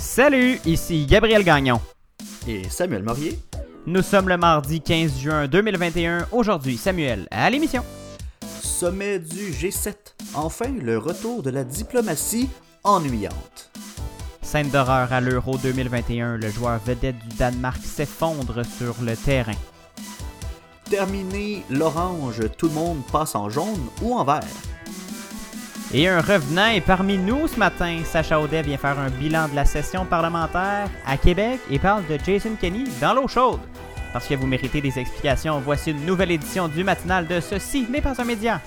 Salut, ici Gabriel Gagnon. Et Samuel Morier. Nous sommes le mardi 15 juin 2021. Aujourd'hui, Samuel, à l'émission. Sommet du G7. Enfin, le retour de la diplomatie ennuyante. Scène d'horreur à l'Euro 2021. Le joueur vedette du Danemark s'effondre sur le terrain. Terminé l'orange, tout le monde passe en jaune ou en vert. Et un revenant est parmi nous ce matin. Sacha Audet vient faire un bilan de la session parlementaire à Québec et parle de Jason Kenney dans l'eau chaude. Parce que vous méritez des explications, voici une nouvelle édition du matinal de Ceci n'est pas un média.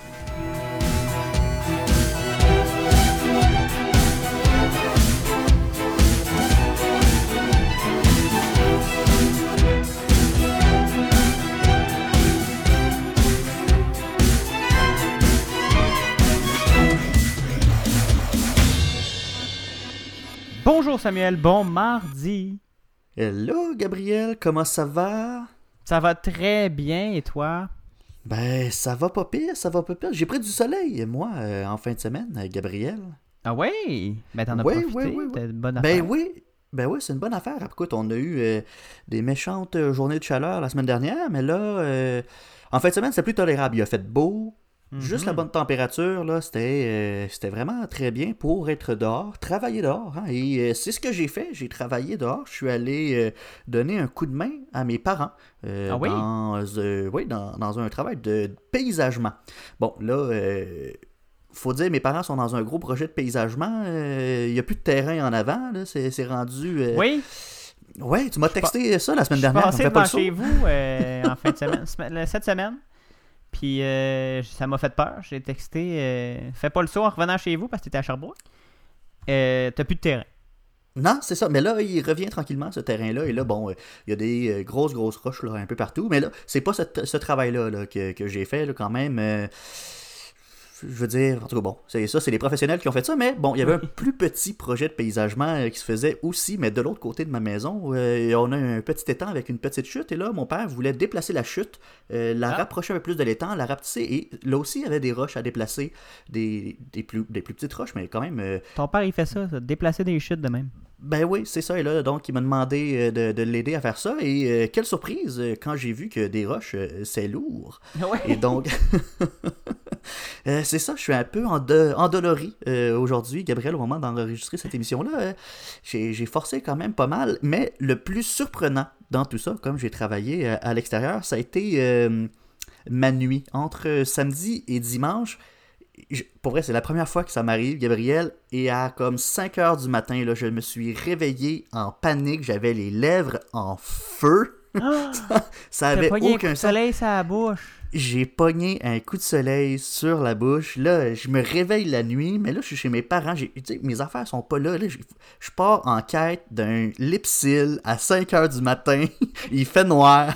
Bonjour Samuel, bon mardi. Hello Gabriel, comment ça va? Ça va très bien et toi? Ben, ça va pas pire, ça va pas pire. J'ai pris du soleil, moi, euh, en fin de semaine, euh, Gabriel. Ah oui? Ben t'en as Oui, profité, oui, oui, t'as oui. une bonne Ben affaire. oui, ben oui, c'est une bonne affaire. Écoute, on a eu euh, des méchantes journées de chaleur la semaine dernière, mais là, euh, en fin de semaine, c'est plus tolérable. Il a fait beau, Mhm. juste la bonne température, là, c'était euh, c'était vraiment très bien pour être dehors, travailler dehors. hein. et euh, c'est ce que j'ai fait. J'ai travaillé dehors. Je suis allé euh, donner un coup de main à mes parents. Ah oui? Dans, oui, dans, dans un travail de paysagement. Bon, là, faut dire, mes parents sont dans un gros projet de paysagement. euh, Il n'y a plus de terrain en avant. là, C'est c'est rendu. euh, Oui, Ouais, tu m'as texté ça la semaine je suis dernière. passé devant chez vous euh, en fin de semaine, semaine- cette semaine. Puis euh, ça m'a fait peur. J'ai texté euh, Fais pas le saut en revenant chez vous parce que t'étais à Sherbrooke. Euh, T'as plus de terrain. Non, c'est ça. Mais là, il revient tranquillement, ce terrain-là. Et là, bon, il y a des grosses, grosses roches là, un peu partout. Mais là, c'est pas ce, ce travail-là là, que, que j'ai fait là, quand même. Je veux dire, en tout cas, bon, c'est ça, c'est les professionnels qui ont fait ça. Mais bon, il y avait un plus petit projet de paysagement euh, qui se faisait aussi, mais de l'autre côté de ma maison. euh, et on a un petit étang avec une petite chute. Et là, mon père voulait déplacer la chute, euh, la Ah. rapprocher un peu plus de l'étang, la rapetisser. Et là aussi, il y avait des roches à déplacer, des, des, plus, des plus petites roches, mais quand même. euh, Ton père, il fait ça, ça, déplacer des chutes de même? ben oui, c'est ça. Et là, donc, il m'a demandé de, de l'aider à faire ça. Et euh, quelle surprise quand j'ai vu que des roches, c'est lourd. Et donc, euh, c'est ça, je suis un peu endo- endolori euh, aujourd'hui, Gabriel, au moment d'enregistrer cette émission-là. euh, j'ai forcé quand même pas mal. Mais le plus surprenant dans tout ça, comme j'ai travaillé à l'extérieur, ça a été ma nuit. Entre samedi et dimanche, je- pour vrai, c'est la première fois que ça m'arrive, Gabriel. Et à comme 5 heures du matin, là, je me suis réveillé en panique. J'avais les lèvres en feu. Ah, Ça avait aucun sens. soleil la bouche. J'ai pogné un coup de soleil sur la bouche. Là, je me réveille la nuit, mais là, je suis chez mes parents. J'ai- mes affaires sont pas là. là je pars en quête d'un lipsil à 5 heures du matin. Il fait noir.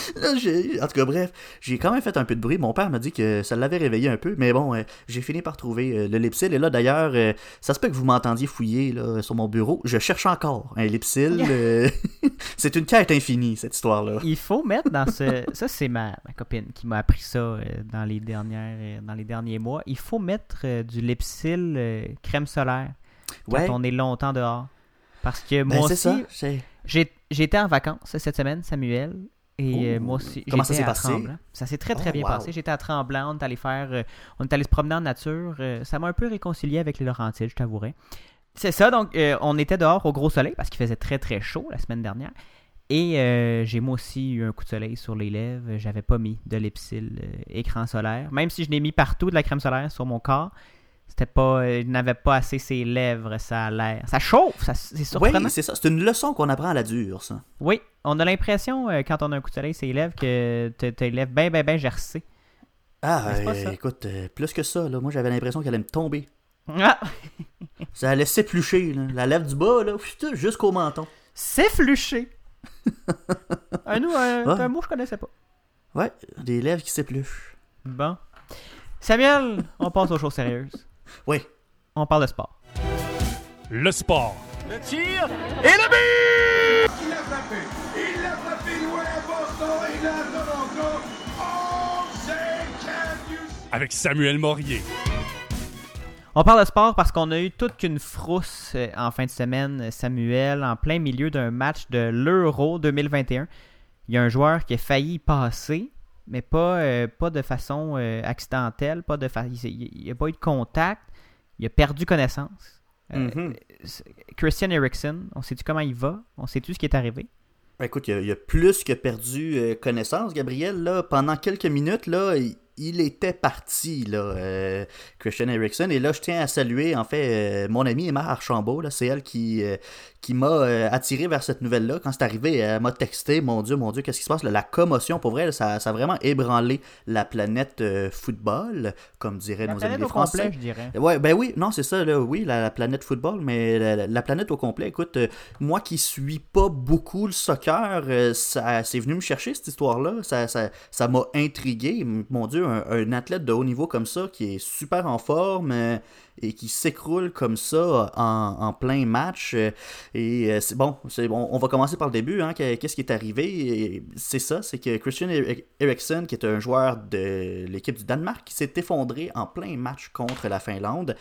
Là, en tout cas, bref, j'ai quand même fait un peu de bruit. Mon père m'a dit que ça l'avait réveillé un peu, mais bon, euh, j'ai fini par trouver euh, le lipsil. Et là, d'ailleurs, euh, ça se peut que vous m'entendiez fouiller là, sur mon bureau. Je cherche encore un lipsil. C'est une quête infinie, cette histoire-là. Il faut mettre dans ce. Ça, c'est ma, ma copine qui m'a appris ça dans, les dernières, dans les derniers mois. Il faut mettre du Lipsil crème solaire quand Ouais, on est longtemps dehors. Parce que ben, moi aussi, j'étais en vacances cette semaine, Samuel. Et euh, Oh. moi aussi, Comment ça s'est à passé? Tremblant. Ça s'est très très Oh, bien wow. passé. J'étais à Tremblant, on est allé faire, euh, on est allé se promener en nature. euh, ça m'a un peu réconcilié avec les Laurentides, je t'avouerai. C'est ça, donc euh, on était dehors au gros soleil parce qu'il faisait très très chaud la semaine dernière. Et j'ai moi aussi eu un coup de soleil sur les lèvres. J'avais pas mis de euh, écran solaire. Même si je l'ai mis partout de la crème solaire sur mon corps, c'était pas, euh, je n'avais pas assez ses lèvres, ça a l'air. Ça chauffe, ça, c'est surprenant. Oui, c'est ça. C'est une leçon qu'on apprend à la dure, ça. Oui, on a l'impression, euh, quand on a un coup de soleil sur les lèvres, que les lèvres bien, bien, bien gercées. Ah, euh, écoute, euh, plus que ça, là, moi j'avais l'impression qu'elle allait me tomber. Ah! Ça allait s'éplucher, là. la lèvre du bas, là, jusqu'au menton. C'est fluché! un, nous, un, Ouais. un mot que je connaissais pas. Ouais, des lèvres qui s'épluchent. Bon. Samuel, on passe aux choses sérieuses. Oui. On parle de sport. Le sport. Il l'a frappé! Il l'a frappé loin à Boston et là à Toronto. Oh, c'est? Avec Samuel Morier. On On parle de sport parce qu'on a eu toute qu'une frousse euh, en fin de semaine, Samuel, en plein milieu d'un match de l'Euro 2021. Il y a un joueur qui a failli passer, mais pas, euh, pas de façon euh, accidentelle, pas de il n'y a pas eu de contact, il a perdu connaissance. Mhm. Christian Erickson, on sait-tu comment il va? On sait-tu ce qui est arrivé? Ben, écoute, il a, a plus que perdu connaissance, Gabriel. Là, pendant quelques minutes, là, il, il était parti, là, euh, Christian Erickson. Et là, je tiens à saluer, en fait, euh, mon amie Emma Archambault. C'est elle qui, euh, qui m'a attiré vers cette nouvelle-là. Quand c'est arrivé, elle m'a texté Mon Dieu, mon Dieu, qu'est-ce qui se passe? La commotion, pour vrai, ça, ça, a vraiment ébranlé la planète football, comme diraient nos amis français. Complet, je dirais. Ouais, ben oui, non, c'est ça, là, oui, la, planète football, mais la, planète au complet. Écoute, moi qui suis pas beaucoup le soccer, ça c'est venu me chercher cette histoire-là. Ça m'a ça, ça intrigué. Mon Dieu, un, athlète de haut niveau comme ça, qui est super en forme euh, et qui s'écroule comme ça en, plein match. Euh, et euh, c'est bon, bon, on va commencer par le début. Hein, qu'est-ce qui est arrivé? C'est ça, c'est que Christian Eriksen, qui est un joueur de l'équipe du Danemark, qui s'est effondré en plein match contre la Finlande.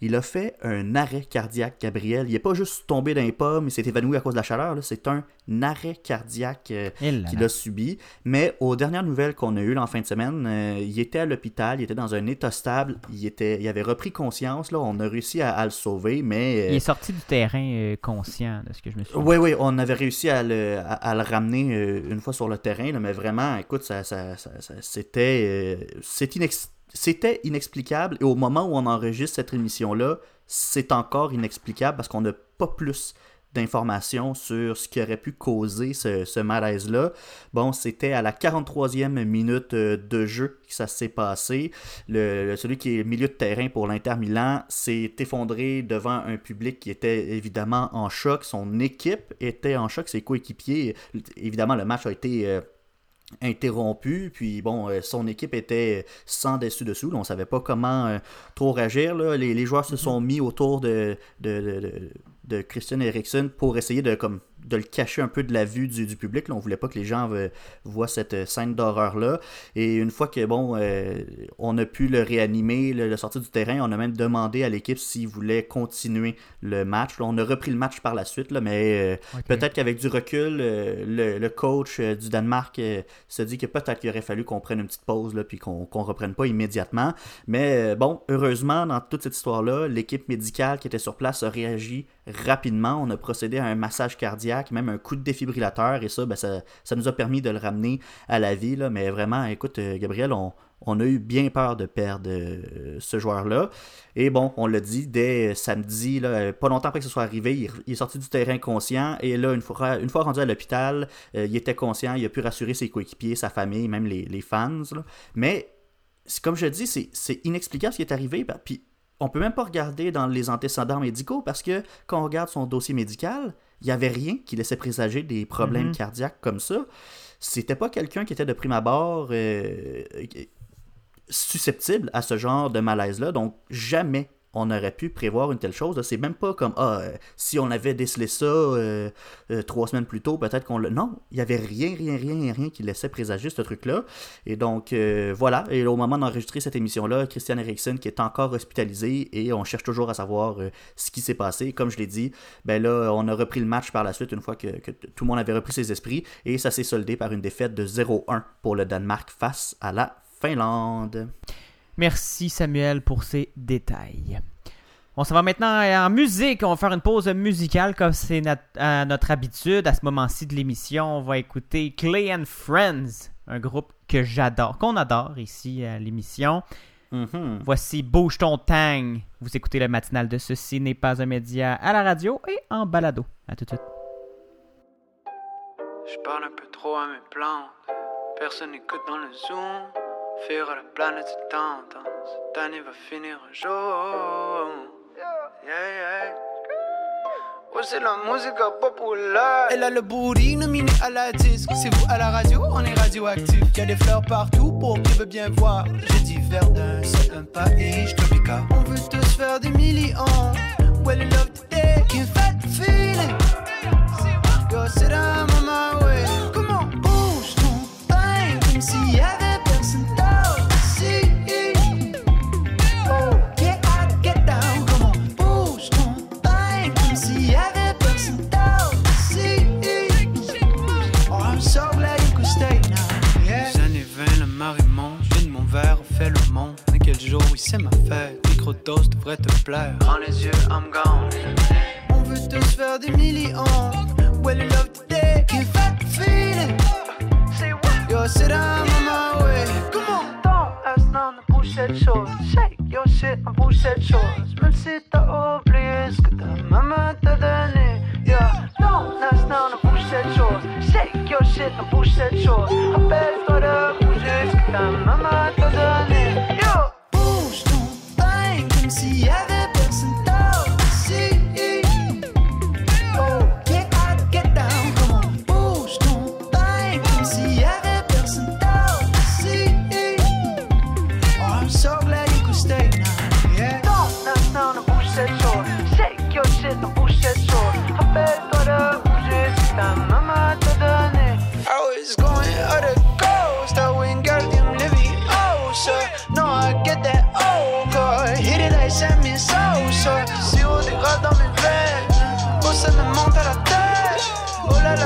Il a fait un arrêt cardiaque, Gabriel. Il n'est pas juste tombé dans les pommes, il s'est évanoui à cause de la chaleur. C'est un arrêt cardiaque qu'il a subi. Mais aux dernières nouvelles qu'on a eues en fin de semaine, il était à l'hôpital, il était dans un état stable, il, était, il avait repris conscience, là, on a réussi à, le sauver, mais... Il est sorti du terrain euh, conscient, de ce que je me suis Oui, oui, on avait réussi à le, à, le ramener euh, une fois sur le terrain, mais vraiment, écoute, ça, ça, c'était... Euh, c'était inexplicable, et au moment où on enregistre cette émission-là, c'est encore inexplicable parce qu'on n'a pas plus d'informations sur ce qui aurait pu causer ce, malaise-là. Bon, c'était à la 43e minute euh, de jeu que ça s'est passé. Le, celui qui est milieu de terrain pour l'Inter Milan s'est effondré devant un public qui était évidemment en choc. Son équipe était en choc, ses coéquipiers. Évidemment, le match a été... Euh, interrompu. Puis bon, euh, son équipe était sans dessus-dessous. On ne savait pas comment trop réagir. Les, joueurs se mm-hmm. sont mis autour de, de, de Christian Eriksen pour essayer de comme de le cacher un peu de la vue du, public. Là, on voulait pas que les gens voient cette euh, scène d'horreur-là. Et une fois que bon, euh, on a pu le réanimer, le, sortir du terrain, on a même demandé à l'équipe s'il voulait continuer le match. on a repris le match par la suite, là, mais euh, peut-être qu'avec du recul, le, coach du Danemark se dit que peut-être qu'il aurait fallu qu'on prenne une petite pause, là, puis qu'on ne reprenne pas immédiatement. Mais bon, heureusement, dans toute cette histoire-là, l'équipe médicale qui était sur place a réagi rapidement. On a procédé à un massage cardiaque, même un coup de défibrillateur, et ça, ben, ça, nous a permis de le ramener à la vie. Mais vraiment, écoute, euh, Gabriel, on, a eu bien peur de perdre euh, ce joueur-là. Et bon, on l'a dit, dès samedi, pas longtemps après que ce soit arrivé, il, est sorti du terrain conscient. Et là, une fois, rendu à l'hôpital, euh, il était conscient, il a pu rassurer ses coéquipiers, sa famille, même les, fans. Mais, comme je dis, c'est inexplicable ce qui est arrivé. Ben, puis on peut même pas regarder dans les antécédents médicaux parce que quand on regarde son dossier médical, il n'y avait rien qui laissait présager des problèmes mhm. cardiaques comme ça. C'était pas quelqu'un qui était de prime abord euh, susceptible à ce genre de malaise-là. Donc, jamais on aurait pu prévoir une telle chose. C'est même pas comme ah, euh, si on avait décelé ça euh, euh, trois semaines plus tôt, peut-être qu'on le. Non, il y avait rien, rien, rien, rien qui laissait présager ce truc-là. Et donc voilà. Et au moment d'enregistrer cette émission-là, Christian Eriksen qui est encore hospitalisé et on cherche toujours à savoir ce qui s'est passé. Comme je l'ai dit, ben là, on a repris le match par la suite une fois que, que tout le monde avait repris ses esprits et ça s'est soldé par une défaite de 0-1 pour le Danemark face à la Finlande. Merci Samuel pour ces détails. On s'en va maintenant en musique. On va faire une pause musicale comme c'est notre, habitude. À ce moment-ci de l'émission, on va écouter Clay and Friends, un groupe que j'adore, qu'on adore ici à l'émission. Mm-hmm. Voici Bouge ton tang. Vous écoutez le matinal de Ceci n'est pas un média à la radio et en balado. À tout de suite. Je parle un peu trop à mes plantes. Personne n'écoute dans le zoom. Faire la planète tendance. Cette année va finir un jour. Yeah, yeah. C'est la musique populaire? Elle a le bourrine mini à la disque. C'est vous à la radio, on est radioactif. Y'a des fleurs partout pour qui veut bien voir. Je dis d'un seul pays tropical. On veut tous faire des millions. Well, love today, can fat feeling? Go sit down on pourrait te plaire. Prends les yeux, I'm gone. On veut tous faire des millions. Well, you love today, fight the feeling. Say what? Yo, sit down on my way. Come on. Don't ask none bouge cette chose. Shake your shit, on cette chose. Même si t'as oublié ce que ta maman t'a donné. Yeah, don't ask none bouge cette chose. Shake your shit, on cette chose. Rappelle-toi de bouger ce que ta maman t'a donné. Yo!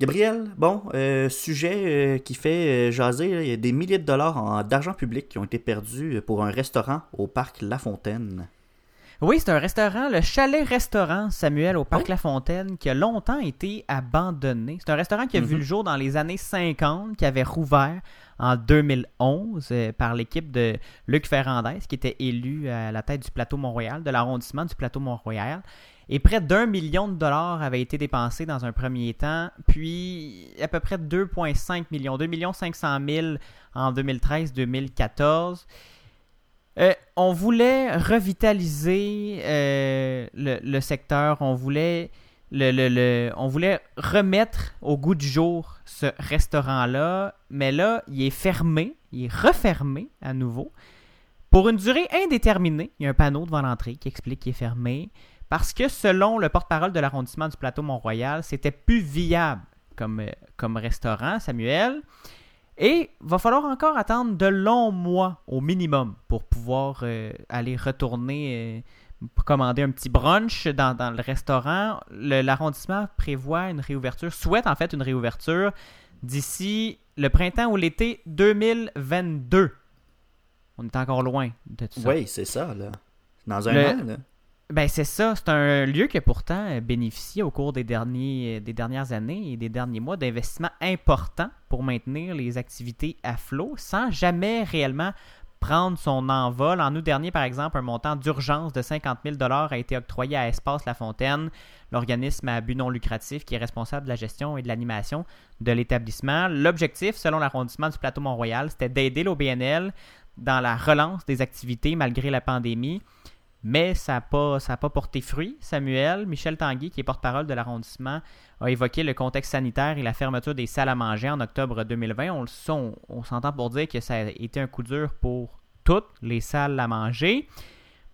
Gabriel, bon, euh, sujet euh, qui fait euh, jaser, là, il y a des milliers de dollars en- d'argent public qui ont été perdus pour un restaurant au parc La Fontaine. Oui, c'est un restaurant, le Chalet-Restaurant Samuel au Parc La Fontaine, qui a longtemps été abandonné. C'est un restaurant qui a vu Mhm. le jour dans les années 50, qui avait rouvert en 2011 euh, par l'équipe de Luc Ferrandez, qui était élu à la tête du plateau Mont-Royal, de l'arrondissement du plateau Mont-Royal. Et près d'un million de dollars avaient été dépensés dans un premier temps, puis à peu près 2,5 millions, 2 millions 500 000 en 2013-2014. Euh, on voulait revitaliser euh, le, le secteur, on voulait, le- le- on voulait remettre au goût du jour ce restaurant-là, mais là, il est fermé, il est refermé à nouveau pour une durée indéterminée. Il y a un panneau devant l'entrée qui explique qu'il est fermé parce que selon le porte-parole de l'arrondissement du plateau Mont-Royal, c'était plus viable comme, euh, comme restaurant, Samuel. Et va falloir encore attendre de longs mois au minimum pour pouvoir euh, aller retourner euh, commander un petit brunch dans, dans le restaurant. L'arrondissement prévoit une réouverture, souhaite en fait une réouverture d'ici le printemps ou l'été 2022. On est encore loin de tout ça. Oui, c'est ça, là. Dans un Le- an, là. Ben c'est ça, c'est un lieu qui a pourtant euh, bénéficié au cours des, derniers, euh, des dernières années et des derniers mois d'investissements importants pour maintenir les activités à flot sans jamais réellement prendre son envol. En août dernier, par exemple, un montant d'urgence de 50 000 a été octroyé à Espace La Fontaine, l'organisme à but non lucratif qui est responsable de la gestion et de l'animation de l'établissement. L'objectif, selon l'arrondissement du plateau Mont-Royal, c'était d'aider l'OBNL dans la relance des activités malgré la pandémie. Mais ça n'a pas, porté fruit. Samuel, Michel Tanguy, qui est porte-parole de l'arrondissement, a évoqué le contexte sanitaire et la fermeture des salles à manger en octobre 2020. On, le sait, on, on s'entend pour dire que ça a été un coup dur pour toutes les salles à manger.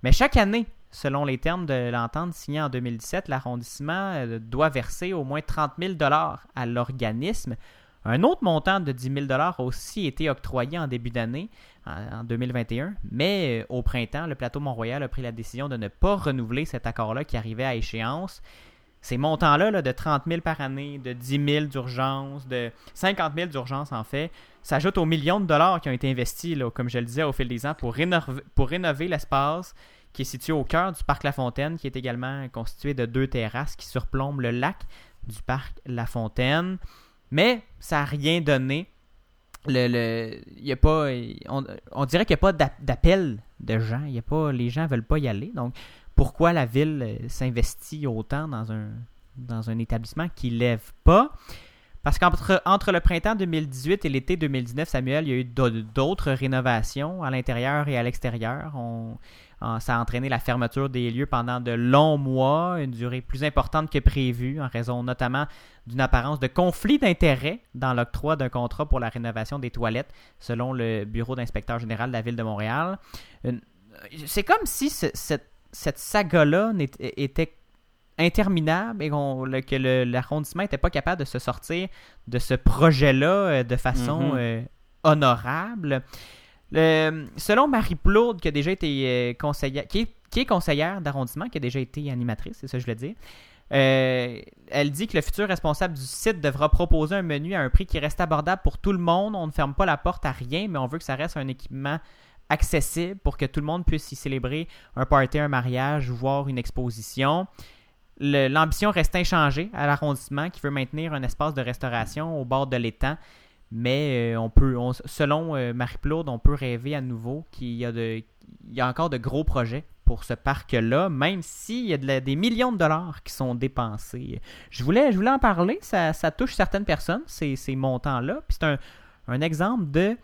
Mais chaque année, selon les termes de l'entente signée en 2017, l'arrondissement euh, doit verser au moins 30 000 à l'organisme. Un autre montant de 10 000 a aussi été octroyé en début d'année, en en 2021, mais euh, au printemps, le plateau Mont-Royal a pris la décision de ne pas renouveler cet accord-là qui arrivait à échéance. Ces montants-là, là, de 30 000 par année, de 10 000 d'urgence, de 50 000 d'urgence en fait, s'ajoutent aux millions de dollars qui ont été investis, comme je le disais, au fil des ans pour rénover, pour rénover l'espace qui est situé au cœur du parc La Fontaine, qui est également constitué de deux terrasses qui surplombent le lac du parc La Fontaine. Mais ça n'a rien donné. On, on dirait qu'il n'y a pas d'a- d'appel de gens. Y pas, les gens ne veulent pas y aller. Donc, pourquoi la ville euh, s'investit autant dans un, dans un établissement qui lève pas? Parce qu'entre entre le printemps 2018 et l'été 2019, Samuel, il y a eu d'autres rénovations à l'intérieur et à l'extérieur. Ça a entraîné la fermeture des lieux pendant de longs mois, une durée plus importante que prévu, en raison notamment d'une apparence de conflit d'intérêts dans l'octroi d'un contrat pour la rénovation des toilettes, selon le bureau d'inspecteur général de la ville de Montréal. C'est comme si cette, cette saga-là était interminable et que l'arrondissement n'était pas capable de se sortir de ce projet-là euh, de façon mhm. euh, honorable. Selon Marie Plourde, qui a déjà été euh, conseillère, est, conseillère d'arrondissement, qui a déjà été animatrice, c'est ça que je veux dire, elle dit que le futur responsable du site devra proposer un menu à un prix qui reste abordable pour tout le monde. On ne ferme pas la porte à rien, mais on veut que ça reste un équipement accessible pour que tout le monde puisse y célébrer un party, un mariage ou voir une exposition l'ambition reste inchangée à l'arrondissement qui veut maintenir un espace de restauration au bord de l'étang. Mais euh, on peut, selon euh, Marie Plourde, on peut rêver à nouveau qu'il y, a de, il y a encore de gros projets pour ce parc-là, même s'il y a des millions de dollars qui sont dépensés. Je voulais, je voulais en parler, ça, touche certaines personnes, ces, ces montants-là. Puis c'est un, un exemple de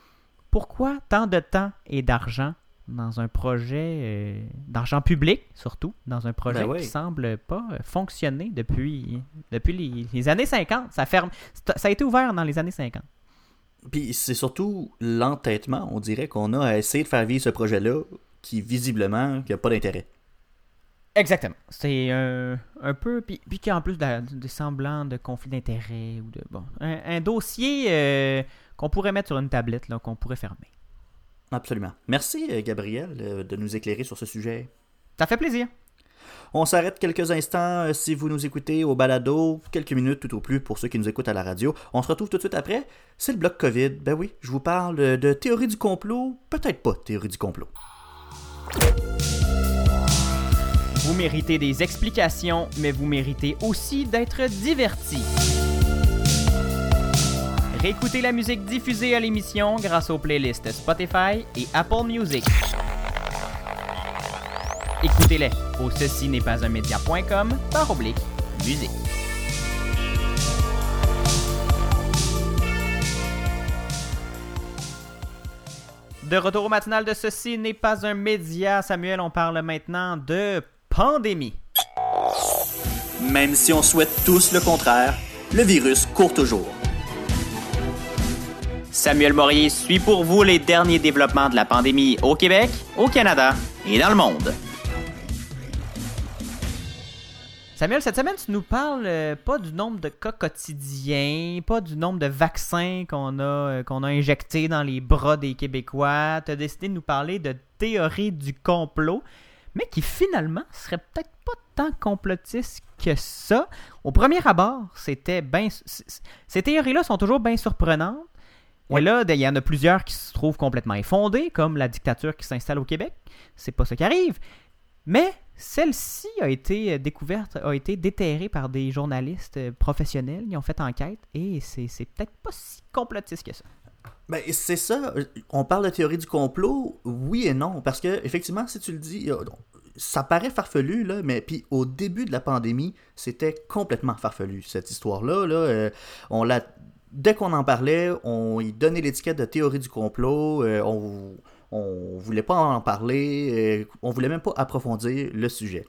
pourquoi tant de temps et d'argent dans un projet euh, d'argent public, surtout, dans un projet ben qui semble pas euh, fonctionner depuis, depuis les, années 50. Ça, ferme, ça a été ouvert dans les années 50. Puis c'est surtout l'entêtement, on dirait, qu'on a à essayer de faire vivre ce projet-là qui, visiblement, n'a pas d'intérêt. Exactement. C'est un, peu. Puis, puis qui a en plus des semblants de conflit d'intérêt ou de. Bon. Un, dossier euh, qu'on pourrait mettre sur une tablette, qu'on pourrait fermer. Absolument. Merci, euh, Gabriel, euh, de nous éclairer sur ce sujet. Ça fait plaisir. On s'arrête quelques instants euh, si vous nous écoutez au balado, quelques minutes tout au plus pour ceux qui nous écoutent à la radio. On se retrouve tout de suite après. C'est le bloc COVID. Ben oui, je vous parle de théorie du complot, peut-être pas théorie du complot. Vous méritez des explications, mais vous méritez aussi d'être divertis. Réécoutez la musique diffusée à l'émission grâce aux playlists Spotify et Apple Music. Écoutez-les au ceci n'est pas un média.com par oblique musique. De retour au matinal de Ceci n'est pas un média, Samuel, on parle maintenant de pandémie. Même si on souhaite tous le contraire, le virus court toujours. Samuel Morier suit pour vous les derniers développements de la pandémie au Québec, au Canada et dans le monde. Samuel, cette semaine, tu nous parles euh, pas du nombre de cas quotidiens, pas du nombre de vaccins qu'on a, euh, qu'on a injectés dans les bras des Québécois. Tu as décidé de nous parler de théorie du complot, mais qui finalement serait peut-être pas tant complotiste que ça. Au premier abord, c'était bien. Ces théories-là sont toujours bien surprenantes. Et là, il y en a plusieurs qui se trouvent complètement effondées, comme la dictature qui s'installe au Québec. C'est pas ce qui arrive. Mais celle-ci a été découverte, a été déterrée par des journalistes euh, professionnels. Ils ont fait enquête et c'est peut-être pas si complotiste que ça. Ben, c'est ça. On parle de théorie du complot, oui et non. Parce que, effectivement, si tu le dis, euh, ça paraît farfelu, là, mais puis au début de la pandémie, c'était complètement farfelu, cette histoire-là. Là, euh, on l'a dès qu'on en parlait, on y donnait l'étiquette de théorie du complot. Euh, on, on voulait pas en parler. Euh, on voulait même pas approfondir le sujet.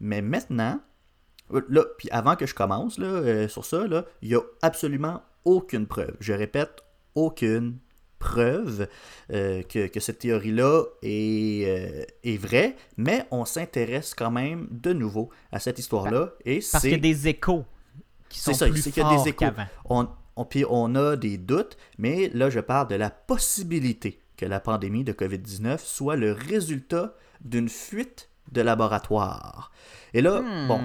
Mais maintenant, euh, là, puis avant que je commence là, sur ça, il n'y a absolument aucune preuve. Je répète, aucune preuve que, cette théorie-là est, est, vraie, mais on s'intéresse quand même de nouveau à cette histoire-là. Et Parce qu'il y a des échos qui sont ça, plus forts qu'avant. On, on, puis on a des doutes, mais là, je parle de la possibilité que la pandémie de COVID-19 soit le résultat d'une fuite de laboratoire. Et là, hmm. bon,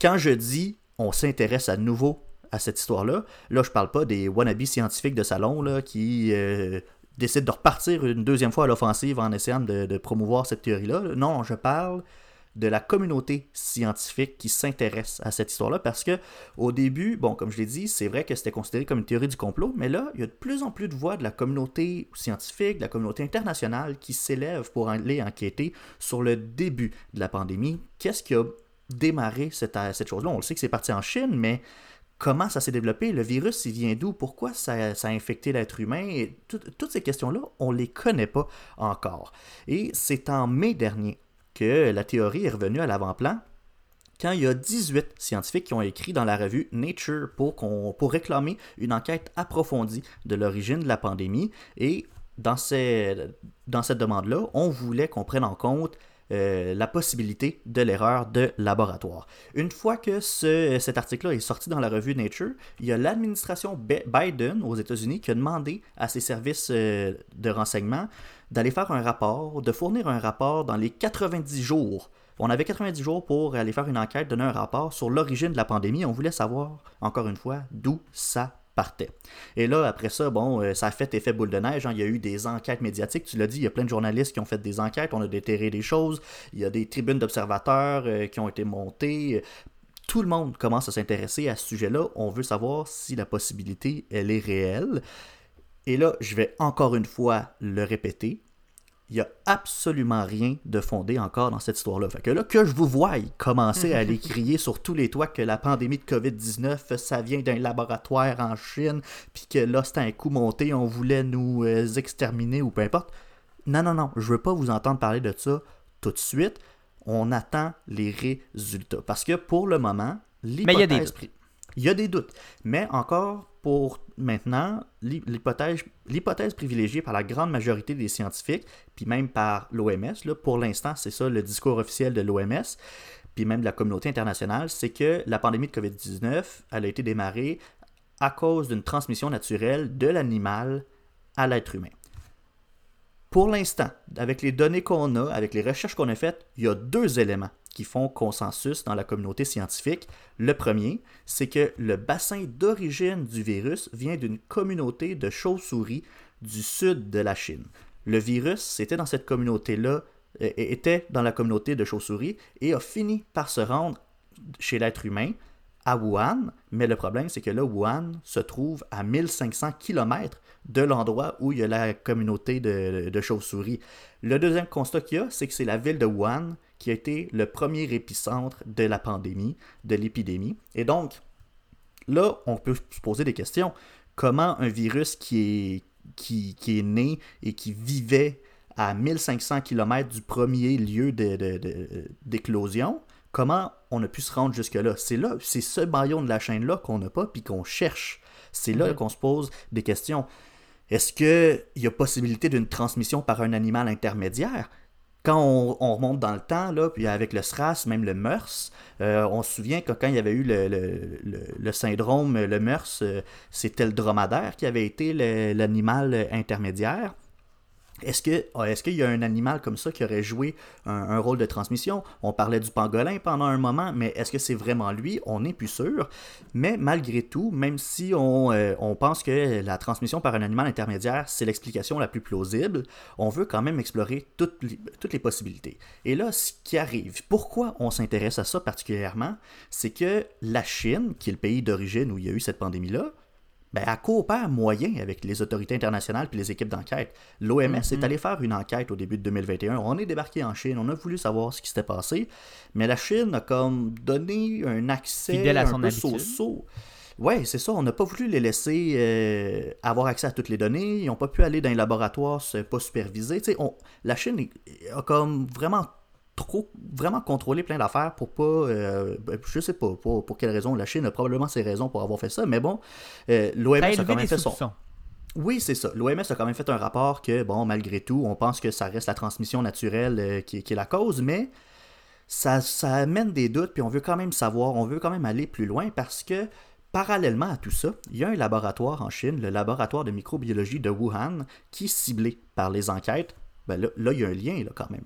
quand je dis on s'intéresse à nouveau à cette histoire-là, là, je parle pas des wannabes scientifiques de salon là, qui euh, décident de repartir une deuxième fois à l'offensive en essayant de, de promouvoir cette théorie-là. Non, je parle de la communauté scientifique qui s'intéresse à cette histoire-là parce que au début, bon, comme je l'ai dit, c'est vrai que c'était considéré comme une théorie du complot, mais là, il y a de plus en plus de voix de la communauté scientifique, de la communauté internationale qui s'élèvent pour aller enquêter sur le début de la pandémie. Qu'est-ce qui a démarré cette, cette chose-là? On le sait que c'est parti en Chine, mais comment ça s'est développé, le virus, il vient d'où, pourquoi ça, a infecté l'être humain, toutes ces questions-là, on ne les connaît pas encore. Et c'est en mai dernier que la théorie est revenue à l'avant-plan, quand il y a 18 scientifiques qui ont écrit dans la revue Nature pour, pour réclamer une enquête approfondie de l'origine de la pandémie, et dans, dans cette demande-là, on voulait qu'on prenne en compte euh, la possibilité de l'erreur de laboratoire. Une fois que cet article-là est sorti dans la revue Nature, il y a l'administration Biden aux États-Unis qui a demandé à ses services euh, de renseignement d'aller faire un rapport, de fournir un rapport dans les 90 jours on avait 90 jours pour aller faire une enquête, donner un rapport sur l'origine de la pandémie. On voulait savoir, encore une fois, d'où ça partait. Et là, après ça, bon, euh, ça a fait effet boule de neige. Hein. Il y a eu des enquêtes médiatiques. Tu l'as dit, il y a plein de journalistes qui ont fait des enquêtes. On a déterré des choses. Il y a des tribunes d'observateurs euh, qui ont été montées. Tout le monde commence à s'intéresser à ce sujet-là. On veut savoir si la possibilité, elle est réelle. Et là, je vais encore une fois le répéter il n'y a absolument rien de fondé encore dans cette histoire-là. Fait que là, que je vous voie commencer à aller crier sur tous les toits que la pandémie de COVID-19, ça vient d'un laboratoire en Chine, puis que là, c'était un coup monté, on voulait nous euh, exterminer ou peu importe. Non, non, non, je veux pas vous entendre parler de ça tout de suite. On attend les résultats. Parce que pour le moment, l'hypothèse... Il y a des doutes. Mais encore pour maintenant, l'hypothèse privilégiée par la grande majorité des scientifiques, puis même par l'OMS, pour l'instant, c'est ça le discours officiel de l'OMS, puis même de la communauté internationale, c'est que la pandémie de COVID-19, elle a été démarrée à cause d'une transmission naturelle de l'animal à l'être humain. Pour l'instant, avec les données qu'on a, avec les recherches qu'on a faites, il y a deux éléments qui font consensus dans la communauté scientifique. Le premier, c'est que le bassin d'origine du virus vient d'une communauté de chauves-souris du sud de la Chine. Le virus, c'était dans cette communauté-là, euh, était dans la communauté de chauves-souris et a fini par se rendre chez l'être humain à Wuhan, mais le problème c'est que là, Wuhan se trouve à 1500 km de l'endroit où il y a la communauté de, chauves-souris. Le deuxième constat qu'il y a, c'est que c'est la ville de Wuhan qui a été le premier épicentre de la pandémie, de l'épidémie. Et donc, là, on peut se poser des questions. Comment un virus qui est, qui, est né et qui vivait à 1500 km du premier lieu d'éclosion, comment on a pu se rendre jusque-là? C'est là, c'est ce maillon de la chaîne-là qu'on n'a pas puis qu'on cherche. C'est là qu'on se pose des questions. Est-ce qu'il y a possibilité d'une transmission par un animal intermédiaire? quand on, remonte dans le temps, là, puis avec le SRAS, même le MERS, euh, on se souvient que quand il y avait eu le, syndrome, le MERS, euh, c'était le dromadaire qui avait été l'animal intermédiaire. Ah, est-ce qu'il y a un animal comme ça qui aurait joué un, rôle de transmission? On parlait du pangolin pendant un moment, mais est-ce que c'est vraiment lui? On n'est plus sûr. Mais malgré tout, même si on, euh, on, pense que la transmission par un animal intermédiaire c'est l'explication la plus plausible, on veut quand même explorer toutes les, toutes les possibilités. Et là, ce qui arrive, pourquoi on s'intéresse à ça particulièrement, c'est que la Chine, qui est le pays d'origine où il y a eu cette pandémie là, ben, elle coopère moyen avec les autorités internationales et les équipes d'enquête. L'OMS est mm-hmm. allé faire une enquête au début de 2021. On est débarqué en Chine, on a voulu savoir ce qui s'était passé, mais la Chine a comme donné un accès à un peu Ouais, c'est ça. On n'a pas voulu les laisser euh, avoir accès à toutes les données. Ils n'ont pas pu aller dans les laboratoires pas supervisés. On, la Chine a comme vraiment trop vraiment contrôler plein d'affaires pour pas euh, ben, je sais pas pour, pour quelle raison la Chine a probablement ses raisons pour avoir fait ça mais bon euh, l'OMS a quand même fait son oui, c'est ça. L'OMS a quand même fait un rapport que, bon, malgré tout, on pense que ça reste la transmission naturelle euh, qui, qui, est la cause, mais ça, ça amène des doutes, puis on veut quand même savoir, on veut quand même aller plus loin parce que, parallèlement à tout ça, il y a un laboratoire en Chine, le laboratoire de microbiologie de Wuhan, qui est ciblé par les enquêtes ben là, il y a un lien quand même.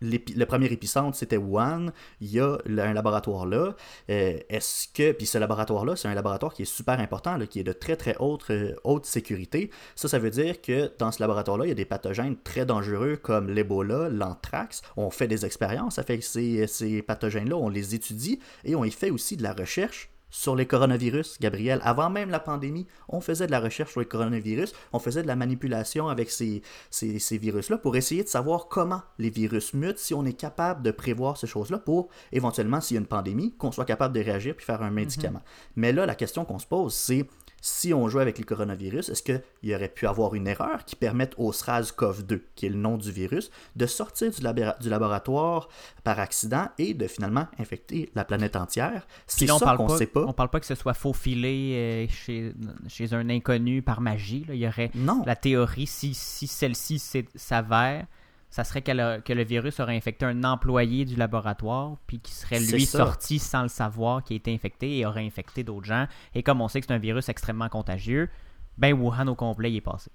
Le, premier épicentre, c'était Wuhan. Il y a un laboratoire là. Euh, est-ce que. Puis ce laboratoire-là, c'est un laboratoire qui est super important, qui est de très très haute, euh, haute sécurité. Ça, ça veut dire que dans ce laboratoire-là, il y a des pathogènes très dangereux comme l'Ebola, l'anthrax. On fait des expériences avec ces, ces pathogènes-là, on les étudie et on y fait aussi de la recherche sur les coronavirus, Gabriel. Avant même la pandémie, on faisait de la recherche sur les coronavirus, on faisait de la manipulation avec ces, ces, ces virus-là pour essayer de savoir comment les virus mutent, si on est capable de prévoir ces choses-là pour, éventuellement, s'il y a une pandémie, qu'on soit capable de réagir puis faire un médicament. Mais là, la question qu'on se pose, c'est si on joue avec le coronavirus, est-ce qu'il y aurait pu avoir une erreur qui permette au SRAS-CoV-2, qui est le nom du virus, de sortir du, du, laboratoire par accident et de finalement infecter la planète entière? C'est ça qu'on ne sait pas. On parle pas que ce soit faufilé euh, chez, chez un inconnu par magie. Il y aurait non. la théorie, si, si celle-ci s'avère, ça serait que le, virus aurait infecté un employé du laboratoire, puis qui serait lui sorti sans le savoir, qui a été infecté et aurait infecté d'autres gens. Et comme on sait que c'est un virus extrêmement contagieux, ben Wuhan au complet y est passé.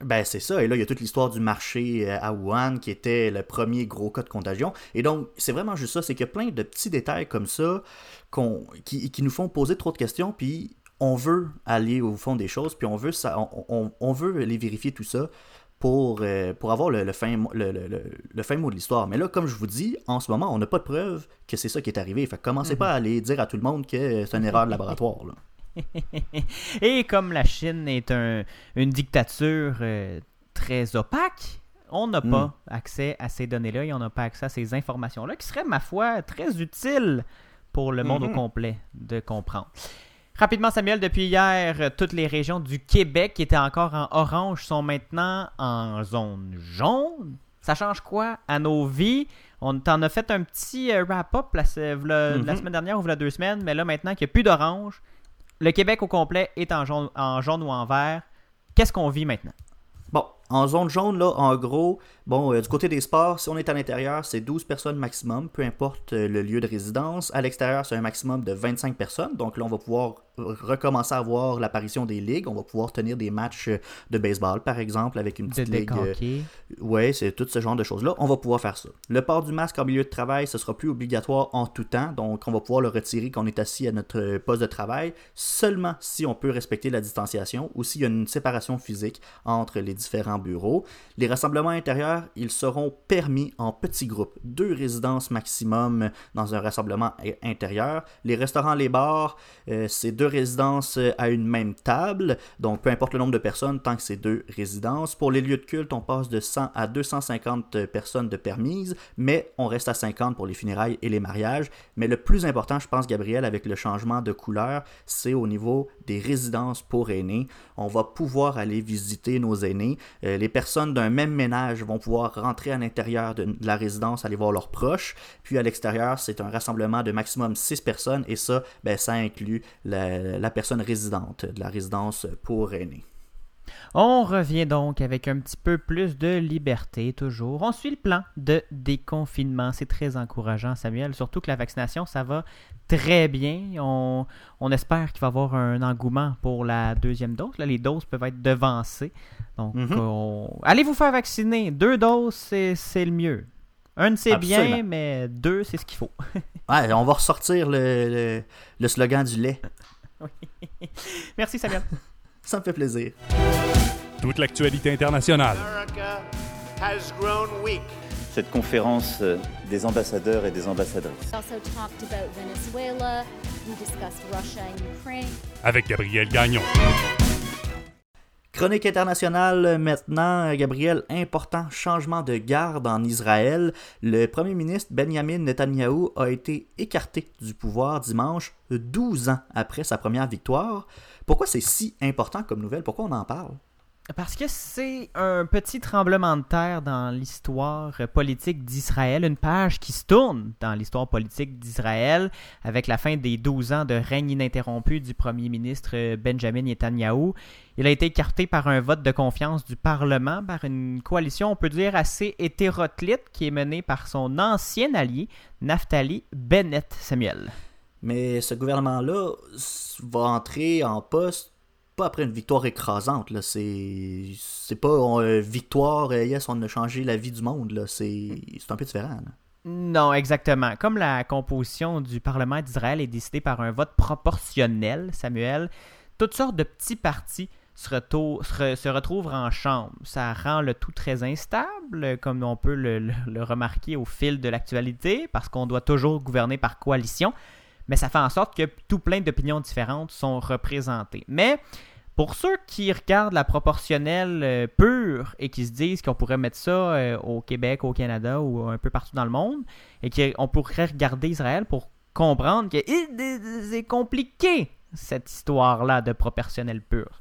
Ben c'est ça, et là il y a toute l'histoire du marché euh, à Wuhan qui était le premier gros cas de contagion. Et donc c'est vraiment juste ça, c'est qu'il y a plein de petits détails comme ça qui, nous font poser trop de questions, puis on veut aller au fond des choses, puis on veut, ça, on veut les vérifier tout ça pour, euh, pour avoir le, fin, le, le, fin mot de l'histoire. Mais là, comme je vous dis, en ce moment, on n'a pas de preuve que c'est ça qui est arrivé. Fait que commencez mhm. pas à aller dire à tout le monde que c'est une erreur de laboratoire. Et comme la Chine est un, une dictature euh, très opaque, on n'a pas mm. accès à ces données-là et on n'a pas accès à ces informations-là qui seraient, ma foi, très utiles pour le monde au mhm. complet de comprendre. Rapidement, Samuel, depuis hier, euh, toutes les régions du Québec qui étaient encore en orange sont maintenant en zone jaune. Ça change quoi à nos vies? On t'en a fait un petit euh, wrap-up la, la, mhm. semaine dernière ou la deux semaines, mais là, maintenant qu'il n'y a plus d'orange, le Québec au complet est en jaune, en jaune ou en vert. Qu'est-ce qu'on vit maintenant? En zone jaune, là, en gros, bon, euh, du côté des sports, si on est à l'intérieur, c'est 12 personnes maximum, peu importe euh, le lieu de résidence. À l'extérieur, c'est un maximum de 25 personnes. Donc là, on va pouvoir recommencer à voir l'apparition des ligues. On va pouvoir tenir des matchs euh, de baseball, par exemple, avec une petite ligue. ouais, c'est tout ce genre de choses-là. On va pouvoir faire ça. Le port du masque en milieu de travail, ce sera plus obligatoire en tout temps. Donc, on va pouvoir le retirer quand on est assis à notre poste de travail, seulement si on peut respecter la distanciation ou s'il y a une séparation physique entre les différents bureaux. Les rassemblements intérieurs, ils seront permis en petits groupes, deux résidences maximum dans un rassemblement intérieur. Les restaurants, les bars, euh, c'est deux résidences euh, à une même table, donc peu importe le nombre de personnes, tant que c'est deux résidences. Pour les lieux de culte, on passe de 100 à 250 personnes de permises, mais on reste à 50 pour les funérailles et les mariages. Mais le plus important, je pense, Gabriel, avec le changement de couleur, c'est au niveau des résidences pour aînés. On va pouvoir aller visiter nos aînés. Euh, les personnes d'un même ménage vont pouvoir rentrer à l'intérieur de, la résidence, aller voir leurs proches. Puis à l'extérieur, c'est un rassemblement de maximum 6 personnes et ça, ben, ça inclut la, la personne résidente de la résidence pour aînés. On revient donc avec un petit peu plus de liberté toujours. On suit le plan de déconfinement. C'est très encourageant, Samuel. Surtout que la vaccination, ça va très bien. On, espère qu'il va y avoir un engouement pour la deuxième dose. Là, les doses peuvent être devancées. Donc, mhm. allez vous faire vacciner. Deux doses, c'est le mieux. Un, c'est bien, mais deux, c'est ce qu'il faut. ouais, on va ressortir le, le slogan du lait. Merci, Samuel. Ça me fait plaisir. Toute l'actualité internationale. Cette conférence euh, des ambassadeurs et des ambassadrices. Avec Gabriel Gagnon. Chronique internationale maintenant, Gabriel, important changement de garde en Israël. Le premier ministre Benjamin Netanyahu a été écarté du pouvoir dimanche, 12 ans après sa première victoire. Pourquoi c'est si important comme nouvelle? Pourquoi on en parle? Parce que c'est un petit tremblement de terre dans l'histoire politique d'Israël, une page qui se tourne dans l'histoire politique d'Israël avec la fin des 12 ans de règne ininterrompu du premier ministre Benjamin Netanyahu. Il a été écarté par un vote de confiance du Parlement par une coalition, on peut dire, assez hétéroclite qui est menée par son ancien allié, Naftali Bennett Samuel. Mais ce gouvernement-là va entrer en poste pas après une victoire écrasante. Là. C'est, c'est pas une euh, victoire, euh, yes, on a changé la vie du monde. Là. C'est, c'est un peu différent. Non, exactement. Comme la composition du Parlement d'Israël est décidée par un vote proportionnel, Samuel, toutes sortes de petits partis se, se, retrouvent en chambre. Ça rend le tout très instable, comme on peut le remarquer au fil de l'actualité, parce qu'on doit toujours gouverner par coalition. Mais ça fait en sorte que tout plein d'opinions différentes sont représentées. Mais pour ceux qui regardent la proportionnelle euh, pure et qui se disent qu'on pourrait mettre ça euh, au Québec, au Canada ou un peu partout dans le monde, et qu'on pourrait regarder Israël pour comprendre que c'est compliqué cette histoire-là de proportionnelle pure.